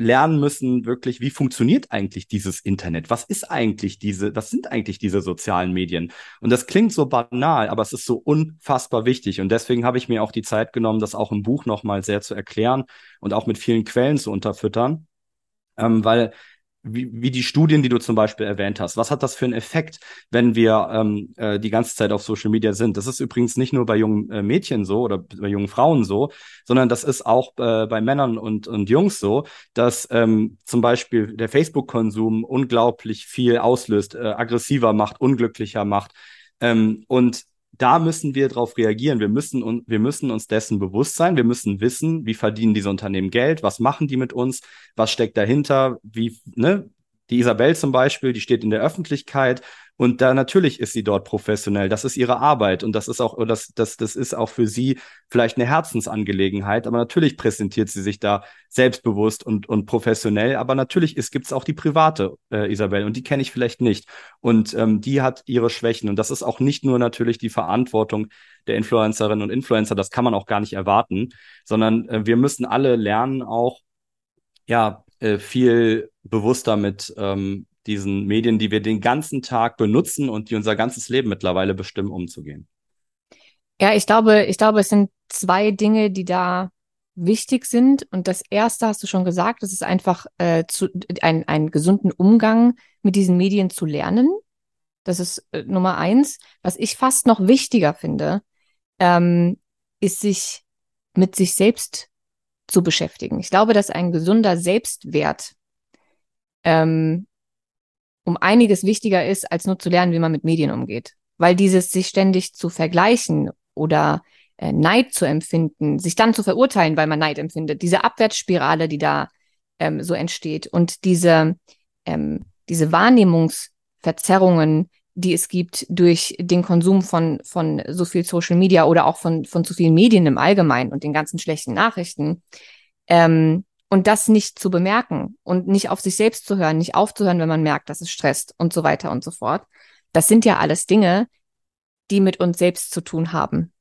lernen müssen, wirklich, wie funktioniert eigentlich dieses Internet? Was ist eigentlich diese, was sind eigentlich diese sozialen Medien? Und das klingt so banal, aber es ist so unfassbar wichtig. Und deswegen habe ich mir auch die Zeit genommen, das auch im Buch nochmal sehr zu erklären und auch mit vielen Quellen zu unterfüttern. Ähm, weil wie, wie die Studien, die du zum Beispiel erwähnt hast. Was hat das für einen Effekt, wenn wir ähm, äh, die ganze Zeit auf Social Media sind? Das ist übrigens nicht nur bei jungen äh, Mädchen so oder bei jungen Frauen so, sondern das ist auch äh, bei Männern und, und Jungs so, dass ähm, zum Beispiel der Facebook-Konsum unglaublich viel auslöst, äh, aggressiver macht, unglücklicher macht. Ähm, und da müssen wir darauf reagieren. Wir müssen, wir müssen uns dessen bewusst sein. Wir müssen wissen, wie verdienen diese Unternehmen Geld, was machen die mit uns, was steckt dahinter, wie, ne? Die Isabel zum Beispiel, die steht in der Öffentlichkeit und da natürlich ist sie dort professionell. Das ist ihre Arbeit und das ist auch, das, das, das ist auch für sie vielleicht eine Herzensangelegenheit. Aber natürlich präsentiert sie sich da selbstbewusst und, und professionell. Aber natürlich gibt es auch die private äh, Isabel und die kenne ich vielleicht nicht. Und ähm, die hat ihre Schwächen. Und das ist auch nicht nur natürlich die Verantwortung der Influencerinnen und Influencer. Das kann man auch gar nicht erwarten, sondern äh, wir müssen alle lernen, auch ja, äh, viel bewusster mit ähm, diesen Medien, die wir den ganzen Tag benutzen und die unser ganzes Leben mittlerweile bestimmen, umzugehen? Ja, ich glaube, ich glaube, es sind zwei Dinge, die da wichtig sind. Und das erste hast du schon gesagt, das ist einfach äh, zu, ein, einen gesunden Umgang mit diesen Medien zu lernen. Das ist äh, Nummer eins. Was ich fast noch wichtiger finde, ähm, ist sich mit sich selbst zu beschäftigen. Ich glaube, dass ein gesunder Selbstwert ähm, um einiges wichtiger ist, als nur zu lernen, wie man mit Medien umgeht. Weil dieses sich ständig zu vergleichen oder äh, Neid zu empfinden, sich dann zu verurteilen, weil man Neid empfindet, diese Abwärtsspirale, die da ähm, so entsteht und diese, ähm, diese Wahrnehmungsverzerrungen, die es gibt durch den Konsum von, von so viel Social Media oder auch von, von zu vielen Medien im Allgemeinen und den ganzen schlechten Nachrichten, ähm, und das nicht zu bemerken und nicht auf sich selbst zu hören, nicht aufzuhören, wenn man merkt, dass es stresst und so weiter und so fort. Das sind ja alles Dinge, die mit uns selbst zu tun haben.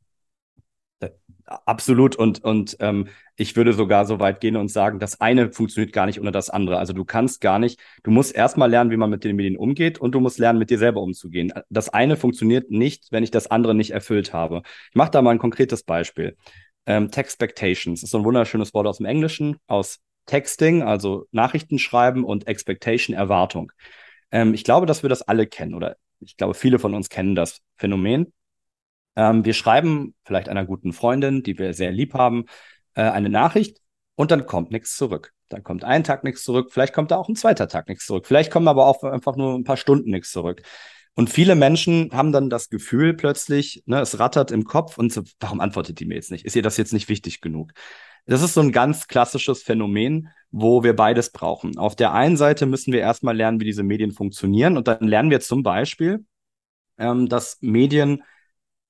Absolut. Und, und ähm, ich würde sogar so weit gehen und sagen, das eine funktioniert gar nicht ohne das andere. Also du kannst gar nicht, du musst erstmal lernen, wie man mit den Medien umgeht und du musst lernen, mit dir selber umzugehen. Das eine funktioniert nicht, wenn ich das andere nicht erfüllt habe. Ich mache da mal ein konkretes Beispiel. Ähm, Texpectations ist so ein wunderschönes Wort aus dem Englischen, aus Texting, also Nachrichten schreiben und Expectation, Erwartung. Ähm, ich glaube, dass wir das alle kennen oder ich glaube, viele von uns kennen das Phänomen. Ähm, wir schreiben vielleicht einer guten Freundin, die wir sehr lieb haben, äh, eine Nachricht und dann kommt nichts zurück. Dann kommt ein Tag nichts zurück, vielleicht kommt da auch ein zweiter Tag nichts zurück, vielleicht kommen aber auch einfach nur ein paar Stunden nichts zurück. Und viele Menschen haben dann das Gefühl plötzlich, ne, es rattert im Kopf und so, warum antwortet die mir jetzt nicht? Ist ihr das jetzt nicht wichtig genug? Das ist so ein ganz klassisches Phänomen, wo wir beides brauchen. Auf der einen Seite müssen wir erstmal lernen, wie diese Medien funktionieren und dann lernen wir zum Beispiel, ähm, dass Medien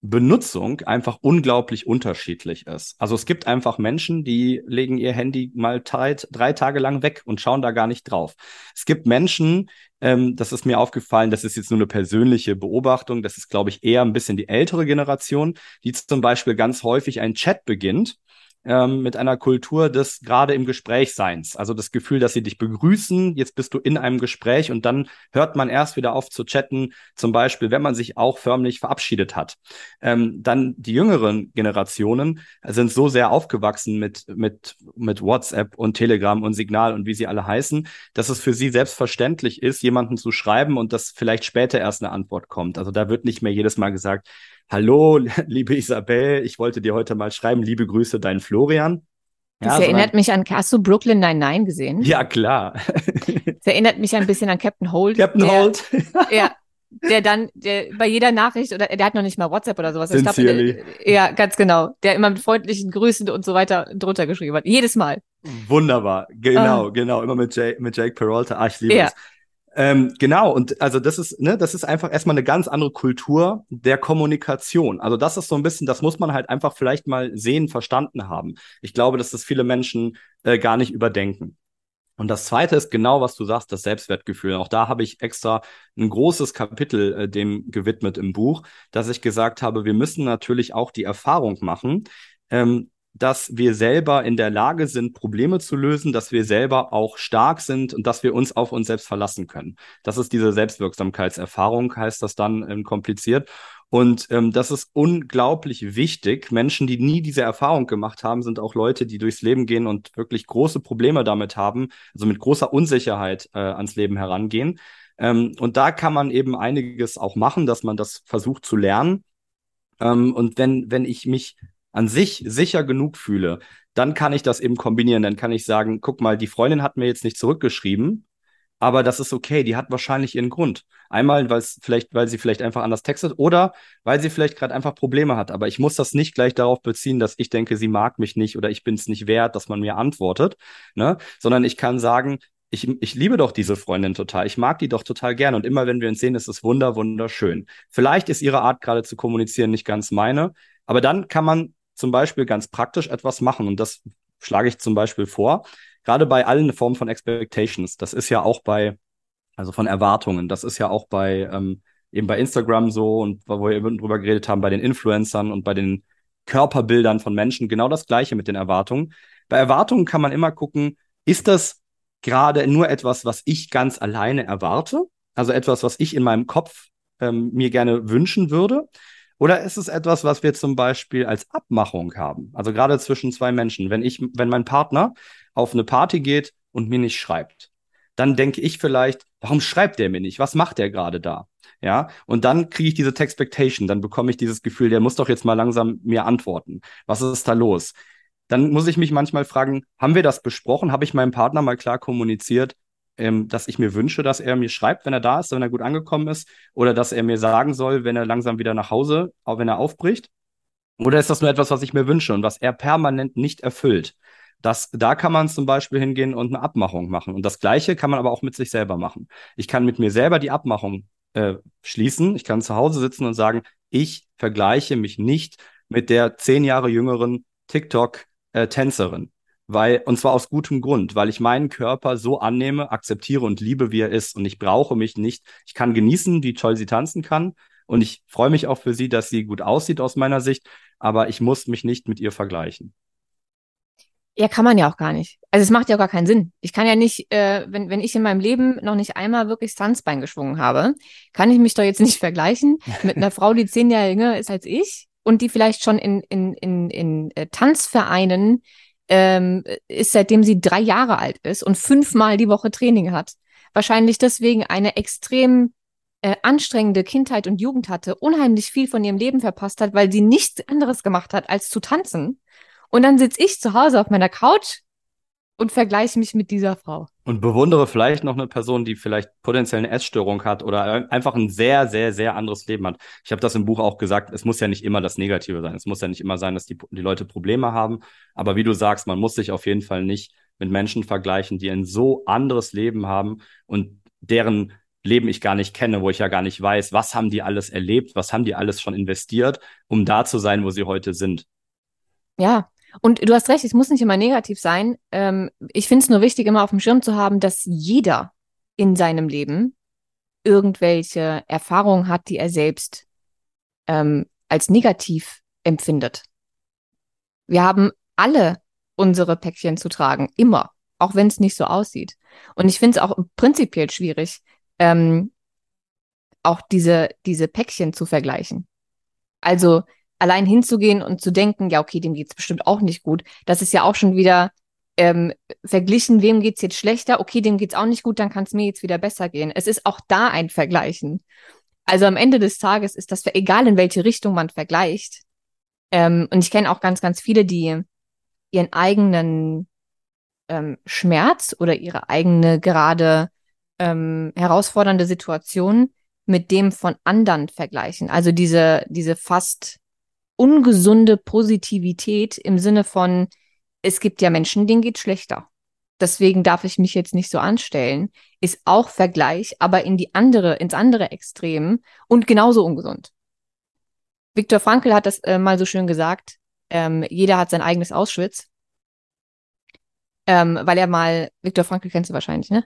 Benutzung einfach unglaublich unterschiedlich ist. Also es gibt einfach Menschen, die legen ihr Handy mal drei, drei Tage lang weg und schauen da gar nicht drauf. Es gibt Menschen, ähm, das ist mir aufgefallen, das ist jetzt nur eine persönliche Beobachtung, das ist, glaube ich, eher ein bisschen die ältere Generation, die zum Beispiel ganz häufig einen Chat beginnt ähm, mit einer Kultur des gerade im Gesprächseins. Also das Gefühl, dass sie dich begrüßen, jetzt bist du in einem Gespräch und dann hört man erst wieder auf zu chatten, zum Beispiel, wenn man sich auch förmlich verabschiedet hat. Ähm, dann die jüngeren Generationen sind so sehr aufgewachsen mit, mit, mit WhatsApp und Telegram und Signal und wie sie alle heißen, dass es für sie selbstverständlich ist, jemanden zu schreiben und dass vielleicht später erst eine Antwort kommt. Also da wird nicht mehr jedes Mal gesagt, Hallo, liebe Isabel, ich wollte dir heute mal schreiben, liebe Grüße, dein Florian. Das ja, erinnert mich an, hast du Brooklyn 99 gesehen? Ja, klar. Das erinnert mich ein bisschen an Captain Holt. Captain der, Holt. ja, der dann, der bei jeder Nachricht oder der hat noch nicht mal WhatsApp oder sowas. Ich glaub, äh, ja, ganz genau. Der immer mit freundlichen Grüßen und so weiter drunter geschrieben hat. Jedes Mal. Wunderbar. Genau, ah. genau. Immer mit Jake, mit Jake Peralta. Ah, ich liebe ja. es. Ähm, genau, und also das ist, ne, das ist einfach erstmal eine ganz andere Kultur der Kommunikation. Also das ist so ein bisschen, das muss man halt einfach vielleicht mal sehen, verstanden haben. Ich glaube, dass das viele Menschen äh, gar nicht überdenken. Und das zweite ist genau, was du sagst, das Selbstwertgefühl. Auch da habe ich extra ein großes Kapitel äh, dem gewidmet im Buch, dass ich gesagt habe, wir müssen natürlich auch die Erfahrung machen, ähm, dass wir selber in der Lage sind, Probleme zu lösen, dass wir selber auch stark sind und dass wir uns auf uns selbst verlassen können. Das ist diese Selbstwirksamkeitserfahrung, heißt das dann ähm, kompliziert. Und ähm, das ist unglaublich wichtig. Menschen, die nie diese Erfahrung gemacht haben, sind auch Leute, die durchs Leben gehen und wirklich große Probleme damit haben, also mit großer Unsicherheit äh, ans Leben herangehen. Ähm, und da kann man eben einiges auch machen, dass man das versucht zu lernen. Ähm, und wenn, wenn ich mich an sich sicher genug fühle, dann kann ich das eben kombinieren. Dann kann ich sagen, guck mal, die Freundin hat mir jetzt nicht zurückgeschrieben, aber das ist okay. Die hat wahrscheinlich ihren Grund. Einmal, weil es vielleicht, weil sie vielleicht einfach anders textet oder weil sie vielleicht gerade einfach Probleme hat. Aber ich muss das nicht gleich darauf beziehen, dass ich denke, sie mag mich nicht oder ich bin es nicht wert, dass man mir antwortet, ne? Sondern ich kann sagen, ich, ich liebe doch diese Freundin total. Ich mag die doch total gern. Und immer wenn wir uns sehen, ist es wunder, wunderschön. Vielleicht ist ihre Art gerade zu kommunizieren nicht ganz meine. Aber dann kann man zum Beispiel ganz praktisch etwas machen. Und das schlage ich zum Beispiel vor gerade bei allen Formen von Expectations, das ist ja auch bei, also von Erwartungen, das ist ja auch bei, ähm, eben bei Instagram so und wo wir eben drüber geredet haben, bei den Influencern und bei den Körperbildern von Menschen, genau das Gleiche mit den Erwartungen. Bei Erwartungen kann man immer gucken, ist das gerade nur etwas, was ich ganz alleine erwarte? Also etwas, was ich in meinem Kopf ähm, mir gerne wünschen würde? Oder ist es etwas, was wir zum Beispiel als Abmachung haben? Also gerade zwischen zwei Menschen. Wenn ich, wenn mein Partner auf eine Party geht und mir nicht schreibt, dann denke ich vielleicht, warum schreibt der mir nicht? Was macht der gerade da? Ja, und dann kriege ich diese Textpectation, dann bekomme ich dieses Gefühl, der muss doch jetzt mal langsam mir antworten. Was ist da los? Dann muss ich mich manchmal fragen, haben wir das besprochen? Habe ich meinem Partner mal klar kommuniziert, ähm, dass ich mir wünsche, dass er mir schreibt, wenn er da ist, wenn er gut angekommen ist, oder dass er mir sagen soll, wenn er langsam wieder nach Hause, auch wenn er aufbricht? Oder ist das nur etwas, was ich mir wünsche und was er permanent nicht erfüllt? Das, da kann man zum Beispiel hingehen und eine Abmachung machen. Und das Gleiche kann man aber auch mit sich selber machen. Ich kann mit mir selber die Abmachung äh, schließen. Ich kann zu Hause sitzen und sagen, ich vergleiche mich nicht mit der zehn Jahre jüngeren TikTok-Tänzerin. Weil, und zwar aus gutem Grund, weil ich meinen Körper so annehme, akzeptiere und liebe, wie er ist. Und ich brauche mich nicht, ich kann genießen, wie toll sie tanzen kann. Und ich freue mich auch für sie, dass sie gut aussieht aus meiner Sicht, aber ich muss mich nicht mit ihr vergleichen. Ja, kann man ja auch gar nicht. Also es macht ja auch gar keinen Sinn. Ich kann ja nicht, äh, wenn, wenn ich in meinem Leben noch nicht einmal wirklich Tanzbein geschwungen habe, kann ich mich doch jetzt nicht vergleichen mit einer Frau, die zehn Jahre jünger ist als ich und die vielleicht schon in, in, in, in äh, Tanzvereinen ähm, ist, seitdem sie drei Jahre alt ist und fünfmal die Woche Training hat. Wahrscheinlich deswegen eine extrem äh, anstrengende Kindheit und Jugend hatte, unheimlich viel von ihrem Leben verpasst hat, weil sie nichts anderes gemacht hat, als zu tanzen. Und dann sitze ich zu Hause auf meiner Couch und vergleiche mich mit dieser Frau. Und bewundere vielleicht noch eine Person, die vielleicht potenziell eine Essstörung hat oder einfach ein sehr, sehr, sehr anderes Leben hat. Ich habe das im Buch auch gesagt, es muss ja nicht immer das Negative sein. Es muss ja nicht immer sein, dass die, die Leute Probleme haben. Aber wie du sagst, man muss sich auf jeden Fall nicht mit Menschen vergleichen, die ein so anderes Leben haben und deren Leben ich gar nicht kenne, wo ich ja gar nicht weiß, was haben die alles erlebt, was haben die alles schon investiert, um da zu sein, wo sie heute sind. Ja, und du hast recht, es muss nicht immer negativ sein. Ähm, ich finde es nur wichtig, immer auf dem Schirm zu haben, dass jeder in seinem Leben irgendwelche Erfahrungen hat, die er selbst ähm, als negativ empfindet. Wir haben alle unsere Päckchen zu tragen, immer, auch wenn es nicht so aussieht. Und ich finde es auch prinzipiell schwierig, ähm, auch diese, diese Päckchen zu vergleichen. Also allein hinzugehen und zu denken, ja, okay, dem geht's bestimmt auch nicht gut, das ist ja auch schon wieder ähm, verglichen, wem geht's jetzt schlechter, okay, dem geht's auch nicht gut, dann kann es mir jetzt wieder besser gehen. Es ist auch da ein Vergleichen. Also am Ende des Tages ist das egal, in welche Richtung man vergleicht. Ähm, und ich kenne auch ganz, ganz viele, die ihren eigenen ähm, Schmerz oder ihre eigene gerade ähm, herausfordernde Situation mit dem von anderen vergleichen. Also diese, diese fast ungesunde Positivität im Sinne von, es gibt ja Menschen, denen geht schlechter. Deswegen darf ich mich jetzt nicht so anstellen, ist auch Vergleich, aber in die andere, ins andere Extrem und genauso ungesund. Viktor Frankl hat das äh, mal so schön gesagt, ähm, jeder hat sein eigenes Auschwitz. Ähm, weil er mal, Viktor Frankl kennst du wahrscheinlich, ne?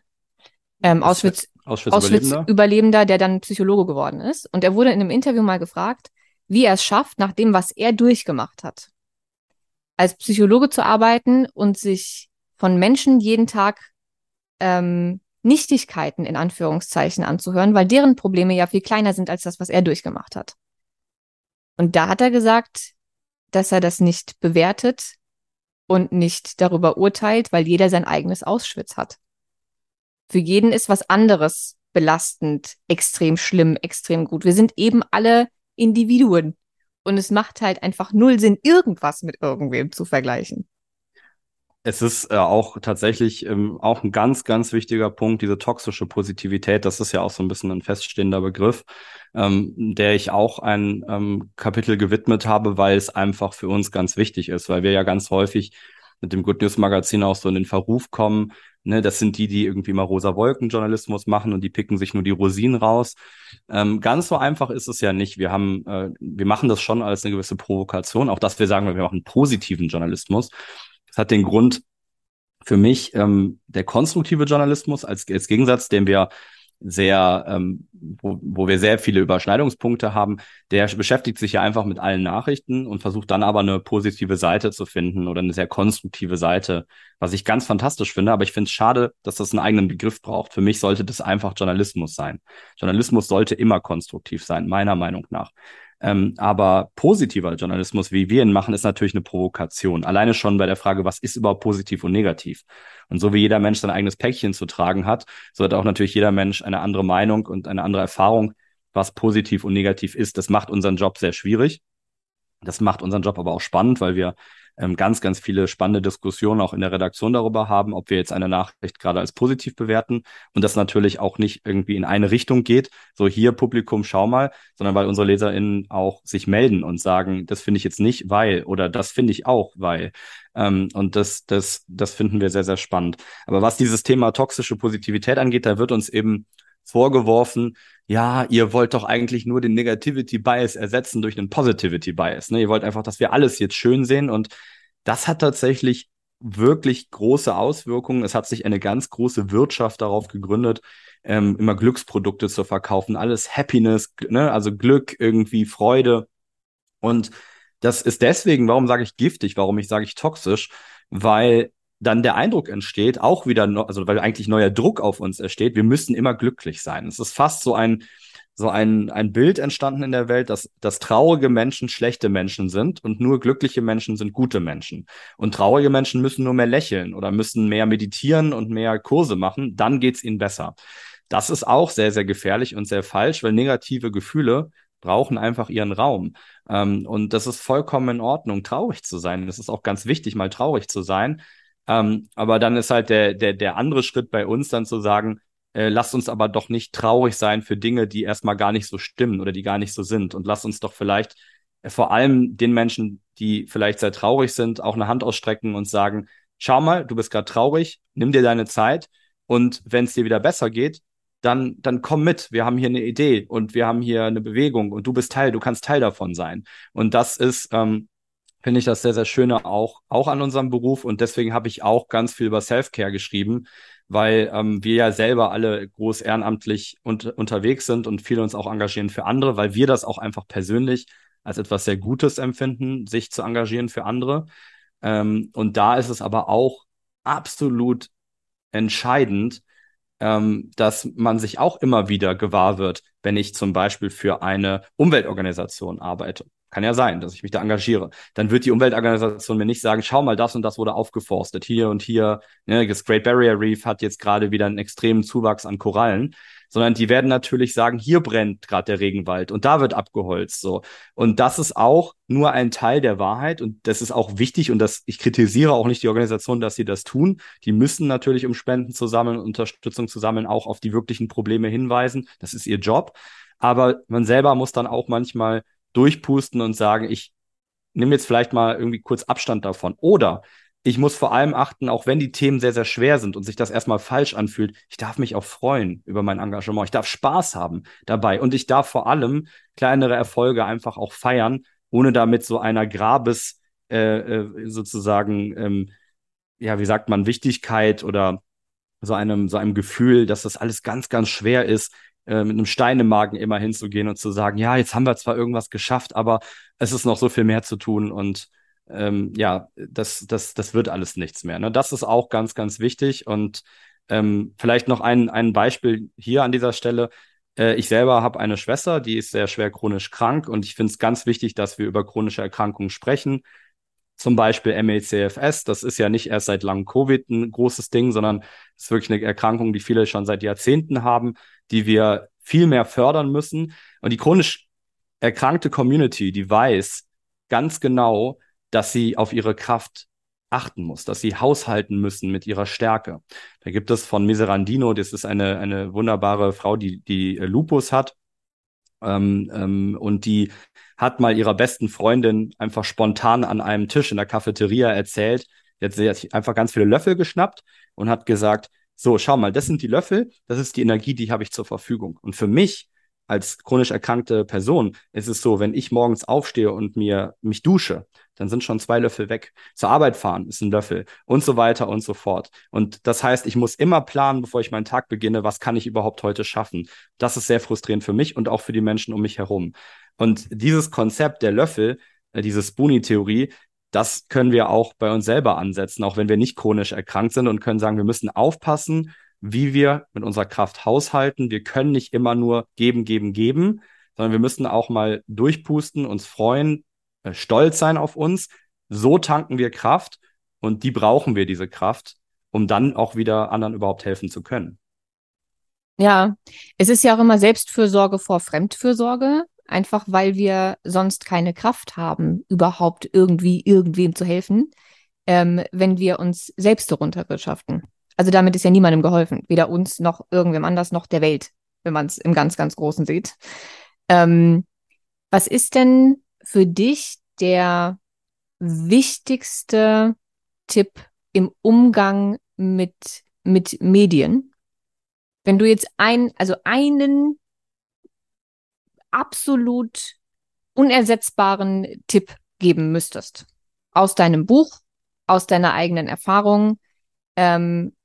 Ähm, Auschwitz, Auschwitz, Auschwitz Überlebender. Überlebender, der dann Psychologe geworden ist. Und er wurde in einem Interview mal gefragt, wie er es schafft, nach dem, was er durchgemacht hat, als Psychologe zu arbeiten und sich von Menschen jeden Tag ähm, Nichtigkeiten in Anführungszeichen anzuhören, weil deren Probleme ja viel kleiner sind als das, was er durchgemacht hat. Und da hat er gesagt, dass er das nicht bewertet und nicht darüber urteilt, weil jeder sein eigenes Auschwitz hat. Für jeden ist was anderes belastend, extrem schlimm, extrem gut. Wir sind eben alle Individuen. Und es macht halt einfach null Sinn, irgendwas mit irgendwem zu vergleichen. Es ist äh, auch tatsächlich ähm, auch ein ganz, ganz wichtiger Punkt, diese toxische Positivität. Das ist ja auch so ein bisschen ein feststehender Begriff, ähm, der ich auch ein ähm, Kapitel gewidmet habe, weil es einfach für uns ganz wichtig ist, weil wir ja ganz häufig mit dem Good News Magazin auch so in den Verruf kommen. Ne, das sind die, die irgendwie mal rosa Wolken Journalismus machen und die picken sich nur die Rosinen raus. Ähm, ganz so einfach ist es ja nicht. Wir haben, äh, wir machen das schon als eine gewisse Provokation, auch dass wir sagen, wir machen positiven Journalismus. Das hat den Grund für mich, ähm, der konstruktive Journalismus als, als Gegensatz, den wir sehr, ähm, wo, wo wir sehr viele Überschneidungspunkte haben, der beschäftigt sich ja einfach mit allen Nachrichten und versucht dann aber eine positive Seite zu finden oder eine sehr konstruktive Seite, was ich ganz fantastisch finde. Aber ich finde es schade, dass das einen eigenen Begriff braucht. Für mich sollte das einfach Journalismus sein. Journalismus sollte immer konstruktiv sein, meiner Meinung nach. Ähm, aber positiver Journalismus, wie wir ihn machen, ist natürlich eine Provokation. Alleine schon bei der Frage, was ist überhaupt positiv und negativ? Und so wie jeder Mensch sein eigenes Päckchen zu tragen hat, so hat auch natürlich jeder Mensch eine andere Meinung und eine andere Erfahrung, was positiv und negativ ist. Das macht unseren Job sehr schwierig. Das macht unseren Job aber auch spannend, weil wir ähm, ganz, ganz viele spannende Diskussionen auch in der Redaktion darüber haben, ob wir jetzt eine Nachricht gerade als positiv bewerten und das natürlich auch nicht irgendwie in eine Richtung geht, so hier Publikum, schau mal, sondern weil unsere LeserInnen auch sich melden und sagen, das finde ich jetzt nicht, weil oder das finde ich auch, weil. Ähm, und das, das, das finden wir sehr, sehr spannend. Aber was dieses Thema toxische Positivität angeht, da wird uns eben vorgeworfen, ja, ihr wollt doch eigentlich nur den Negativity Bias ersetzen durch einen Positivity Bias. Ne? Ihr wollt einfach, dass wir alles jetzt schön sehen und das hat tatsächlich wirklich große Auswirkungen. Es hat sich eine ganz große Wirtschaft darauf gegründet, ähm, immer Glücksprodukte zu verkaufen, alles Happiness, ne? also Glück, irgendwie Freude. Und das ist deswegen, warum sage ich giftig, warum ich sage ich toxisch, weil dann der Eindruck entsteht, auch wieder, no, also weil eigentlich neuer Druck auf uns entsteht, wir müssen immer glücklich sein. Es ist fast so ein, so ein, ein Bild entstanden in der Welt, dass, dass traurige Menschen schlechte Menschen sind und nur glückliche Menschen sind gute Menschen. Und traurige Menschen müssen nur mehr lächeln oder müssen mehr meditieren und mehr Kurse machen, dann geht's ihnen besser. Das ist auch sehr, sehr gefährlich und sehr falsch, weil negative Gefühle brauchen einfach ihren Raum. Ähm, und das ist vollkommen in Ordnung, traurig zu sein. Es ist auch ganz wichtig, mal traurig zu sein. Ähm, aber dann ist halt der, der, der andere Schritt bei uns dann zu sagen, äh, lasst uns aber doch nicht traurig sein für Dinge, die erstmal gar nicht so stimmen oder die gar nicht so sind. Und lasst uns doch vielleicht äh, vor allem den Menschen, die vielleicht sehr traurig sind, auch eine Hand ausstrecken und sagen, schau mal, du bist gerade traurig, nimm dir deine Zeit und wenn es dir wieder besser geht, dann, dann komm mit. Wir haben hier eine Idee und wir haben hier eine Bewegung und du bist Teil, du kannst Teil davon sein. Und das ist, ähm, finde ich das sehr, sehr schöne auch, auch an unserem Beruf. Und deswegen habe ich auch ganz viel über Self-Care geschrieben, weil ähm, wir ja selber alle groß ehrenamtlich und, unterwegs sind und viele uns auch engagieren für andere, weil wir das auch einfach persönlich als etwas sehr Gutes empfinden, sich zu engagieren für andere. Ähm, und da ist es aber auch absolut entscheidend, ähm, dass man sich auch immer wieder gewahr wird, wenn ich zum Beispiel für eine Umweltorganisation arbeite kann ja sein, dass ich mich da engagiere. Dann wird die Umweltorganisation mir nicht sagen, schau mal, das und das wurde aufgeforstet. Hier und hier, ne, das Great Barrier Reef hat jetzt gerade wieder einen extremen Zuwachs an Korallen, sondern die werden natürlich sagen, hier brennt gerade der Regenwald und da wird abgeholzt. So. Und das ist auch nur ein Teil der Wahrheit und das ist auch wichtig und das, ich kritisiere auch nicht die Organisation, dass sie das tun. Die müssen natürlich, um Spenden zu sammeln, Unterstützung zu sammeln, auch auf die wirklichen Probleme hinweisen. Das ist ihr Job. Aber man selber muss dann auch manchmal durchpusten und sagen, ich nehme jetzt vielleicht mal irgendwie kurz Abstand davon. Oder ich muss vor allem achten, auch wenn die Themen sehr, sehr schwer sind und sich das erstmal falsch anfühlt, ich darf mich auch freuen über mein Engagement. Ich darf Spaß haben dabei und ich darf vor allem kleinere Erfolge einfach auch feiern, ohne damit so einer Grabes äh, äh, sozusagen, ähm, ja, wie sagt man, Wichtigkeit oder so einem, so einem Gefühl, dass das alles ganz, ganz schwer ist, äh, mit einem Stein im Magen immer hinzugehen und zu sagen, ja, jetzt haben wir zwar irgendwas geschafft, aber es ist noch so viel mehr zu tun und ähm, ja, das, das, das wird alles nichts mehr. Ne? Das ist auch ganz, ganz wichtig. Und ähm, vielleicht noch ein, ein Beispiel hier an dieser Stelle. Äh, ich selber habe eine Schwester, die ist sehr schwer chronisch krank und ich finde es ganz wichtig, dass wir über chronische Erkrankungen sprechen. Zum Beispiel MECFS, das ist ja nicht erst seit langem Covid ein großes Ding, sondern es ist wirklich eine Erkrankung, die viele schon seit Jahrzehnten haben, die wir viel mehr fördern müssen. Und die chronisch erkrankte Community, die weiß ganz genau, dass sie auf ihre Kraft achten muss, dass sie haushalten müssen mit ihrer Stärke. Da gibt es von Miserandino, das ist eine, eine wunderbare Frau, die, die Lupus hat. Ähm, ähm, und die hat mal ihrer besten Freundin einfach spontan an einem Tisch in der Cafeteria erzählt. Die hat sich einfach ganz viele Löffel geschnappt und hat gesagt, so, schau mal, das sind die Löffel, das ist die Energie, die habe ich zur Verfügung. Und für mich als chronisch erkrankte Person ist es so, wenn ich morgens aufstehe und mir mich dusche, dann sind schon zwei Löffel weg. Zur Arbeit fahren ist ein Löffel und so weiter und so fort. Und das heißt, ich muss immer planen, bevor ich meinen Tag beginne, was kann ich überhaupt heute schaffen. Das ist sehr frustrierend für mich und auch für die Menschen um mich herum. Und dieses Konzept der Löffel, äh, diese Spoonie-Theorie, das können wir auch bei uns selber ansetzen, auch wenn wir nicht chronisch erkrankt sind und können sagen, wir müssen aufpassen, wie wir mit unserer Kraft haushalten. Wir können nicht immer nur geben, geben, geben, sondern wir müssen auch mal durchpusten, uns freuen, stolz sein auf uns. So tanken wir Kraft und die brauchen wir, diese Kraft, um dann auch wieder anderen überhaupt helfen zu können. Ja, es ist ja auch immer Selbstfürsorge vor Fremdfürsorge, einfach weil wir sonst keine Kraft haben, überhaupt irgendwie irgendwem zu helfen, ähm, wenn wir uns selbst so runterwirtschaften. Also damit ist ja niemandem geholfen, weder uns noch irgendwem anders noch der Welt, wenn man es im ganz, ganz Großen sieht. Ähm, was ist denn für dich der wichtigste Tipp im Umgang mit, mit Medien? Wenn du jetzt ein, also einen absolut unersetzbaren Tipp geben müsstest aus deinem Buch, aus deiner eigenen Erfahrung, ähm,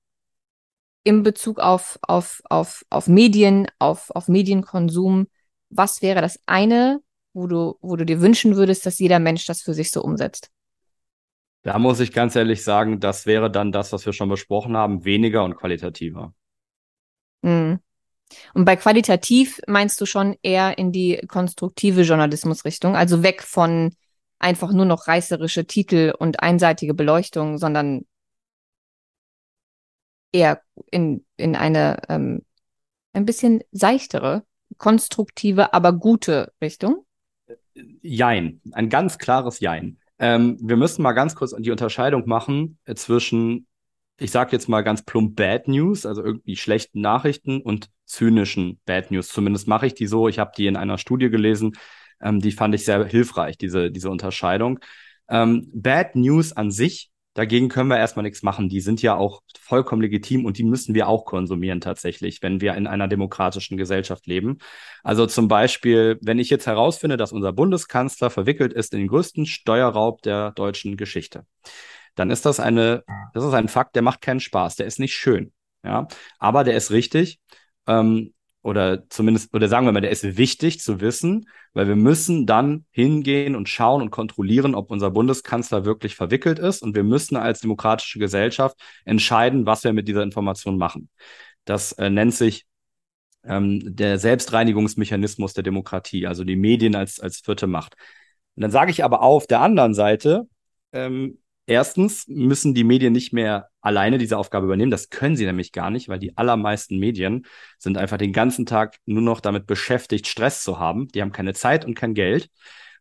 in Bezug auf, auf, auf, auf Medien, auf, auf Medienkonsum, was wäre das eine, wo du, wo du dir wünschen würdest, dass jeder Mensch das für sich so umsetzt? Da muss ich ganz ehrlich sagen, das wäre dann das, was wir schon besprochen haben, weniger und qualitativer. Mhm. Und bei qualitativ meinst du schon eher in die konstruktive Journalismusrichtung, also weg von einfach nur noch reißerische Titel und einseitige Beleuchtung, sondern eher in, in eine ähm, ein bisschen seichtere, konstruktive, aber gute Richtung? Jein, ein ganz klares Jein. Ähm, wir müssen mal ganz kurz die Unterscheidung machen äh, zwischen, ich sage jetzt mal ganz plump Bad News, also irgendwie schlechten Nachrichten und zynischen Bad News. Zumindest mache ich die so. Ich habe die in einer Studie gelesen, ähm, die fand ich sehr hilfreich, diese, diese Unterscheidung. Ähm, Bad News an sich Dagegen können wir erstmal nichts machen. Die sind ja auch vollkommen legitim und die müssen wir auch konsumieren tatsächlich, wenn wir in einer demokratischen Gesellschaft leben. Also zum Beispiel, wenn ich jetzt herausfinde, dass unser Bundeskanzler verwickelt ist in den größten Steuerraub der deutschen Geschichte, dann ist das eine, das ist ein Fakt, der macht keinen Spaß, der ist nicht schön. Ja, aber der ist richtig. Ähm, oder zumindest, oder sagen wir mal, der ist wichtig zu wissen, weil wir müssen dann hingehen und schauen und kontrollieren, ob unser Bundeskanzler wirklich verwickelt ist. Und wir müssen als demokratische Gesellschaft entscheiden, was wir mit dieser Information machen. Das äh, nennt sich ähm, der Selbstreinigungsmechanismus der Demokratie, also die Medien als, als vierte Macht. Und dann sage ich aber auf der anderen Seite, ähm, Erstens müssen die Medien nicht mehr alleine diese Aufgabe übernehmen. Das können sie nämlich gar nicht, weil die allermeisten Medien sind einfach den ganzen Tag nur noch damit beschäftigt, Stress zu haben. Die haben keine Zeit und kein Geld.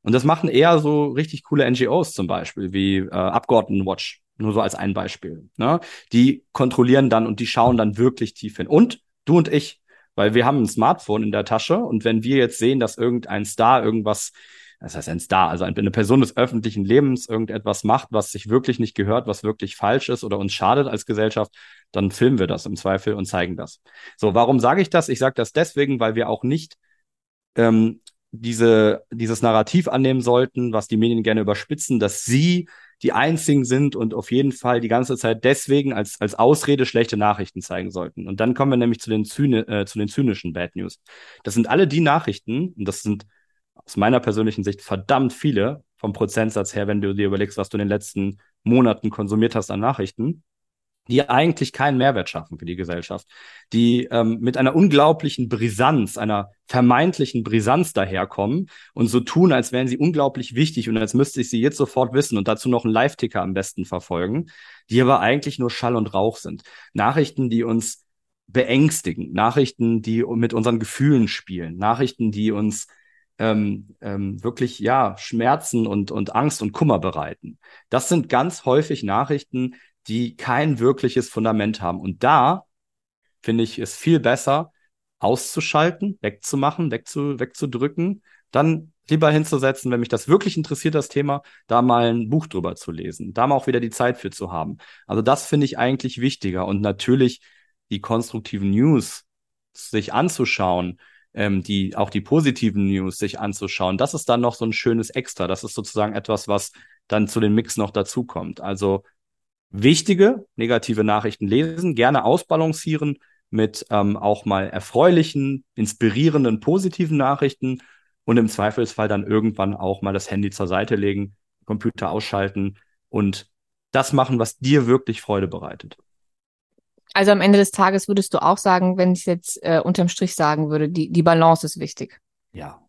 Und das machen eher so richtig coole NGOs zum Beispiel, wie äh, Abgeordnetenwatch, nur so als ein Beispiel. Ne? Die kontrollieren dann und die schauen dann wirklich tief hin. Und du und ich, Weil wir haben ein Smartphone in der Tasche und wenn wir jetzt sehen, dass irgendein Star irgendwas das heißt ein Star, also eine Person des öffentlichen Lebens irgendetwas macht, was sich wirklich nicht gehört, was wirklich falsch ist oder uns schadet als Gesellschaft, dann filmen wir das im Zweifel und zeigen das. So, warum sage ich das? Ich sage das deswegen, weil wir auch nicht ähm, diese, dieses Narrativ annehmen sollten, was die Medien gerne überspitzen, dass sie die einzigen sind und auf jeden Fall die ganze Zeit deswegen als, als Ausrede schlechte Nachrichten zeigen sollten. Und dann kommen wir nämlich zu den, Zyni äh, zu den zynischen Bad News. Das sind alle die Nachrichten, und das sind aus meiner persönlichen Sicht verdammt viele vom Prozentsatz her, wenn du dir überlegst, was du in den letzten Monaten konsumiert hast an Nachrichten, die eigentlich keinen Mehrwert schaffen für die Gesellschaft, die ähm, mit einer unglaublichen Brisanz, einer vermeintlichen Brisanz daherkommen und so tun, als wären sie unglaublich wichtig und als müsste ich sie jetzt sofort wissen und dazu noch einen Live-Ticker am besten verfolgen, die aber eigentlich nur Schall und Rauch sind. Nachrichten, die uns beängstigen, Nachrichten, die mit unseren Gefühlen spielen, Nachrichten, die uns ähm, ähm, wirklich ja Schmerzen und, und Angst und Kummer bereiten. Das sind ganz häufig Nachrichten, die kein wirkliches Fundament haben. Und da finde ich es viel besser, auszuschalten, wegzumachen, wegzu, wegzudrücken, dann lieber hinzusetzen, wenn mich das wirklich interessiert, das Thema, da mal ein Buch drüber zu lesen, da mal auch wieder die Zeit für zu haben. Also das finde ich eigentlich wichtiger und natürlich die konstruktiven News sich anzuschauen, ähm, die auch die positiven News sich anzuschauen. Das ist dann noch so ein schönes Extra. Das ist sozusagen etwas, was dann zu den Mix noch dazukommt. Also wichtige negative Nachrichten lesen, gerne ausbalancieren mit ähm, auch mal erfreulichen, inspirierenden, positiven Nachrichten und im Zweifelsfall dann irgendwann auch mal das Handy zur Seite legen, Computer ausschalten und das machen, was dir wirklich Freude bereitet. Also am Ende des Tages würdest du auch sagen, wenn ich jetzt äh, unterm Strich sagen würde, die, die Balance ist wichtig. Ja.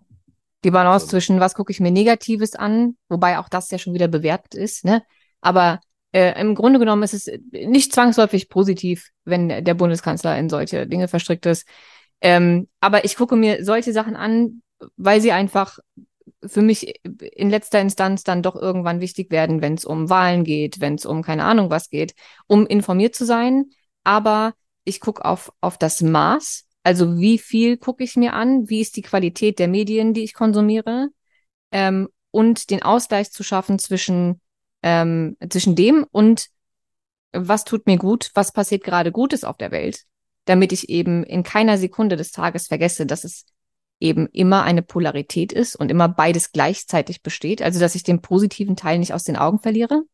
Die Balance also. zwischen, was gucke ich mir Negatives an, wobei auch das ja schon wieder bewertet ist, ne? Aber äh, im Grunde genommen ist es nicht zwangsläufig positiv, wenn der Bundeskanzler in solche Dinge verstrickt ist. Ähm, aber ich gucke mir solche Sachen an, weil sie einfach für mich in letzter Instanz dann doch irgendwann wichtig werden, wenn es um Wahlen geht, wenn es um keine Ahnung was geht, um informiert zu sein. Aber ich gucke auf, auf das Maß, also wie viel gucke ich mir an, wie ist die Qualität der Medien, die ich konsumiere? Ähm, und den Ausgleich zu schaffen zwischen ähm, zwischen dem und was tut mir gut, was passiert gerade Gutes auf der Welt, damit ich eben in keiner Sekunde des Tages vergesse, dass es eben immer eine Polarität ist und immer beides gleichzeitig besteht, also dass ich den positiven Teil nicht aus den Augen verliere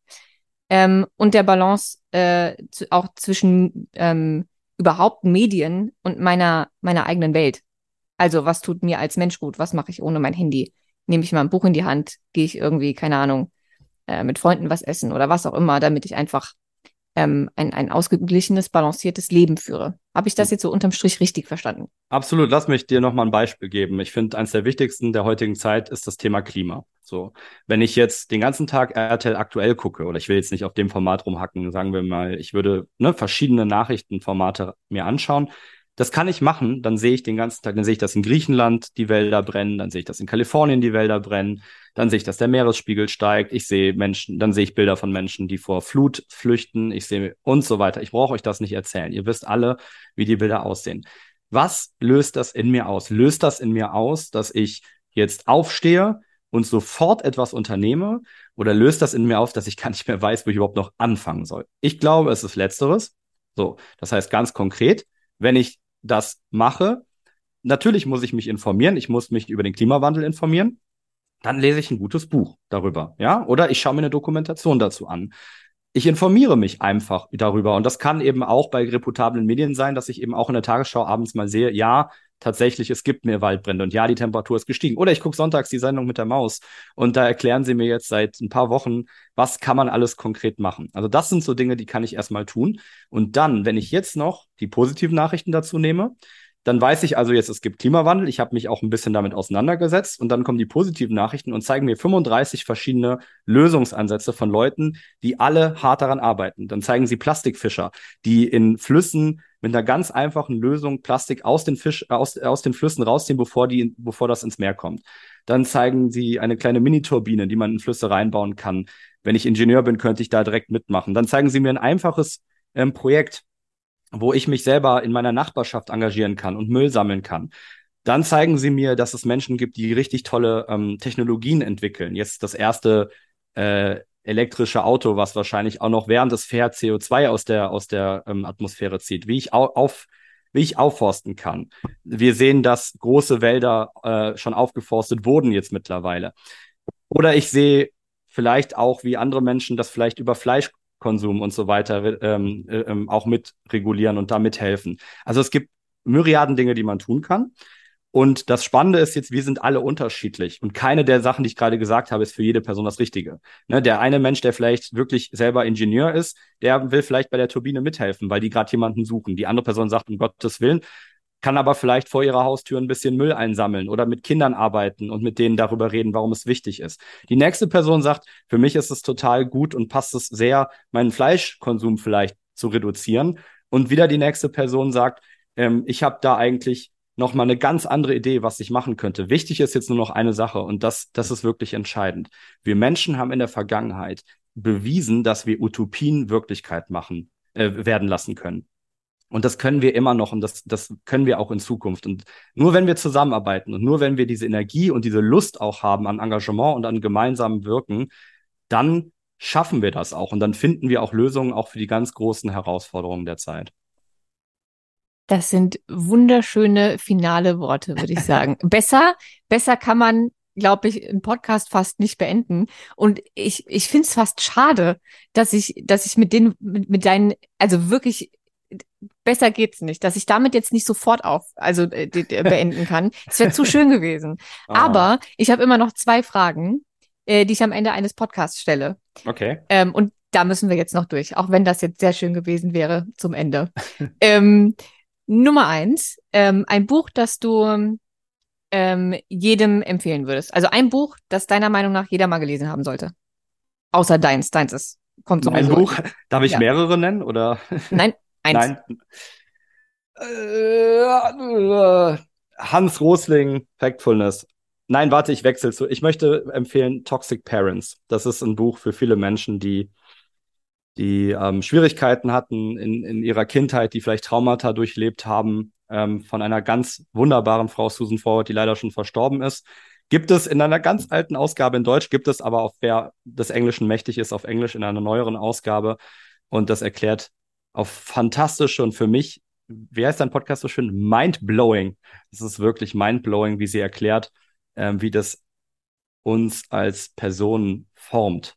ähm, und der Balance äh, zu, auch zwischen ähm, überhaupt Medien und meiner meiner eigenen Welt. Also was tut mir als Mensch gut? Was mache ich ohne mein Handy? Nehme ich mal ein Buch in die Hand? Gehe ich irgendwie keine Ahnung äh, mit Freunden was essen oder was auch immer, damit ich einfach ähm, ein, ein ausgeglichenes, balanciertes Leben führe. Habe ich das jetzt so unterm Strich richtig verstanden? Absolut. Lass mich dir nochmal ein Beispiel geben. Ich finde, eines der wichtigsten der heutigen Zeit ist das Thema Klima. So, wenn ich jetzt den ganzen Tag RTL aktuell gucke, oder ich will jetzt nicht auf dem Format rumhacken, sagen wir mal, ich würde ne, verschiedene Nachrichtenformate mir anschauen, das kann ich machen, dann sehe ich den ganzen Tag, dann sehe ich, dass in Griechenland die Wälder brennen, dann sehe ich, dass in Kalifornien die Wälder brennen, dann sehe ich, dass der Meeresspiegel steigt, ich sehe Menschen, dann sehe ich Bilder von Menschen, die vor Flut flüchten, ich sehe und so weiter. Ich brauche euch das nicht erzählen. Ihr wisst alle, wie die Bilder aussehen. Was löst das in mir aus? Löst das in mir aus, dass ich jetzt aufstehe und sofort etwas unternehme? Oder löst das in mir auf, dass ich gar nicht mehr weiß, wo ich überhaupt noch anfangen soll? Ich glaube, es ist Letzteres. So, das heißt ganz konkret, wenn ich das mache, natürlich muss ich mich informieren, ich muss mich über den Klimawandel informieren, dann lese ich ein gutes Buch darüber, ja, oder ich schaue mir eine Dokumentation dazu an. Ich informiere mich einfach darüber. Und das kann eben auch bei reputablen Medien sein, dass ich eben auch in der Tagesschau abends mal sehe, ja, tatsächlich, es gibt mehr Waldbrände und ja, die Temperatur ist gestiegen. Oder ich gucke sonntags die Sendung mit der Maus und da erklären sie mir jetzt seit ein paar Wochen, was kann man alles konkret machen. Also das sind so Dinge, die kann ich erstmal tun. Und dann, wenn ich jetzt noch die positiven Nachrichten dazu nehme, dann weiß ich also jetzt, es gibt Klimawandel. Ich habe mich auch ein bisschen damit auseinandergesetzt und dann kommen die positiven Nachrichten und zeigen mir 35 verschiedene Lösungsansätze von Leuten, die alle hart daran arbeiten. Dann zeigen sie Plastikfischer, die in Flüssen mit einer ganz einfachen Lösung Plastik aus den Fisch, äh, aus, aus den Flüssen rausziehen, bevor die, bevor das ins Meer kommt. Dann zeigen sie eine kleine Miniturbine, die man in Flüsse reinbauen kann. Wenn ich Ingenieur bin, könnte ich da direkt mitmachen. Dann zeigen sie mir ein einfaches ähm, Projekt, wo ich mich selber in meiner Nachbarschaft engagieren kann und Müll sammeln kann. Dann zeigen sie mir, dass es Menschen gibt, die richtig tolle ähm, Technologien entwickeln. Jetzt das erste äh, elektrische Auto, was wahrscheinlich auch noch während des fährt CO2 aus der, aus der ähm, Atmosphäre zieht, wie ich au auf, wie ich aufforsten kann. Wir sehen, dass große Wälder äh, schon aufgeforstet wurden jetzt mittlerweile. Oder ich sehe vielleicht auch, wie andere Menschen das vielleicht über Fleischkonsum und so weiter ähm, äh, ähm, auch mit regulieren und da mithelfen. Also es gibt Myriaden Dinge, die man tun kann. Und das Spannende ist jetzt, wir sind alle unterschiedlich. Und keine der Sachen, die ich gerade gesagt habe, ist für jede Person das Richtige. Ne, der eine Mensch, der vielleicht wirklich selber Ingenieur ist, der will vielleicht bei der Turbine mithelfen, weil die gerade jemanden suchen. Die andere Person sagt, um Gottes Willen, kann aber vielleicht vor ihrer Haustür ein bisschen Müll einsammeln oder mit Kindern arbeiten und mit denen darüber reden, warum es wichtig ist. Die nächste Person sagt, für mich ist es total gut und passt es sehr, meinen Fleischkonsum vielleicht zu reduzieren. Und wieder die nächste Person sagt, ähm, ich habe da eigentlich noch mal eine ganz andere Idee, was ich machen könnte. Wichtig ist jetzt nur noch eine Sache und das, das ist wirklich entscheidend. Wir Menschen haben in der Vergangenheit bewiesen, dass wir Utopien Wirklichkeit machen, äh, werden lassen können. Und das können wir immer noch und das, das können wir auch in Zukunft. Und nur wenn wir zusammenarbeiten und nur wenn wir diese Energie und diese Lust auch haben an Engagement und an gemeinsamem Wirken, dann schaffen wir das auch und dann finden wir auch Lösungen auch für die ganz großen Herausforderungen der Zeit. Das sind wunderschöne finale Worte, würde ich sagen. besser, besser kann man, glaube ich, einen Podcast fast nicht beenden. Und ich, ich finde es fast schade, dass ich, dass ich mit den, mit, mit deinen, also wirklich besser geht's nicht, dass ich damit jetzt nicht sofort auf, also äh, beenden kann. Es wäre zu schön gewesen. Oh. Aber ich habe immer noch zwei Fragen, äh, die ich am Ende eines Podcasts stelle. Okay. Ähm, und da müssen wir jetzt noch durch, auch wenn das jetzt sehr schön gewesen wäre zum Ende. ähm, Nummer eins, ähm, ein Buch, das du ähm, jedem empfehlen würdest. Also ein Buch, das deiner Meinung nach jeder mal gelesen haben sollte. Außer deins. Deins ist, kommt sowieso. Ein Buch, darf ich ja. mehrere nennen oder? Nein, eins. Nein. Äh, Hans Rosling, Factfulness. Nein, warte, ich wechsle zu. Ich möchte empfehlen Toxic Parents. Das ist ein Buch für viele Menschen, die die ähm, Schwierigkeiten hatten in, in ihrer Kindheit, die vielleicht Traumata durchlebt haben, ähm, von einer ganz wunderbaren Frau Susan Forward, die leider schon verstorben ist. Gibt es in einer ganz alten Ausgabe in Deutsch, gibt es aber auch, wer des Englischen mächtig ist, auf Englisch in einer neueren Ausgabe. Und das erklärt auf fantastische und für mich, wie heißt dein Podcast so schön? Mindblowing. Es ist wirklich mindblowing, wie sie erklärt, ähm, wie das uns als Personen formt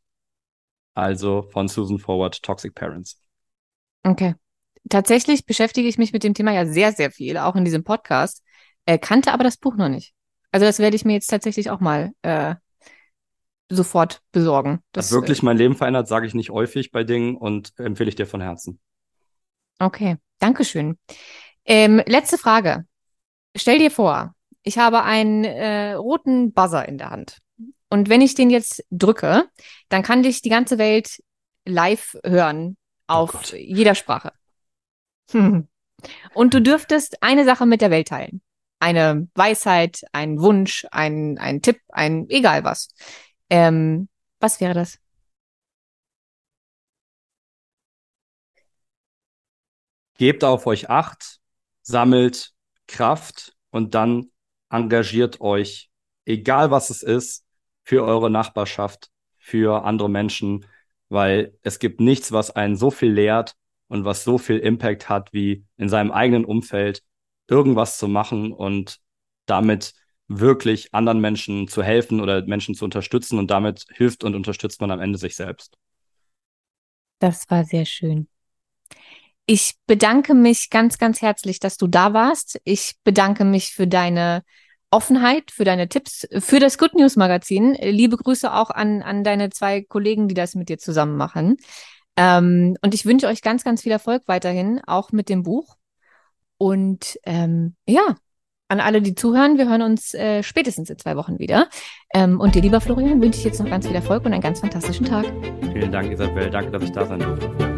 also von Susan Forward, Toxic Parents. Okay. Tatsächlich beschäftige ich mich mit dem Thema ja sehr, sehr viel, auch in diesem Podcast, äh, kannte aber das Buch noch nicht. Also das werde ich mir jetzt tatsächlich auch mal äh, sofort besorgen. Das hat wirklich mein Leben verändert, sage ich nicht häufig bei Dingen und empfehle ich dir von Herzen. Okay, Dankeschön. Ähm, letzte Frage. Stell dir vor, ich habe einen äh, roten Buzzer in der Hand. Und wenn ich den jetzt drücke, dann kann dich die ganze Welt live hören oh auf oh jeder Sprache. Und du dürftest eine Sache mit der Welt teilen. Eine Weisheit, ein Wunsch, ein, ein Tipp, ein egal was. Ähm, was wäre das? Gebt auf euch acht, sammelt Kraft und dann engagiert euch, egal was es ist, für eure Nachbarschaft, für andere Menschen, weil es gibt nichts, was einen so viel lehrt und was so viel Impact hat, wie in seinem eigenen Umfeld irgendwas zu machen und damit wirklich anderen Menschen zu helfen oder Menschen zu unterstützen und damit hilft und unterstützt man am Ende sich selbst. Das war sehr schön. Ich bedanke mich ganz, ganz herzlich, dass du da warst. Ich bedanke mich für deine Offenheit, für deine Tipps, für das Good News Magazin. Liebe Grüße auch an, an deine zwei Kollegen, die das mit dir zusammen machen. Ähm, und ich wünsche euch ganz, ganz viel Erfolg weiterhin, auch mit dem Buch. Und ähm, ja, an alle, die zuhören, wir hören uns äh, spätestens in zwei Wochen wieder. Ähm, und dir, lieber Florian, wünsche ich jetzt noch ganz viel Erfolg und einen ganz fantastischen Tag. Vielen Dank, Isabel. Danke, dass ich da sein durfte.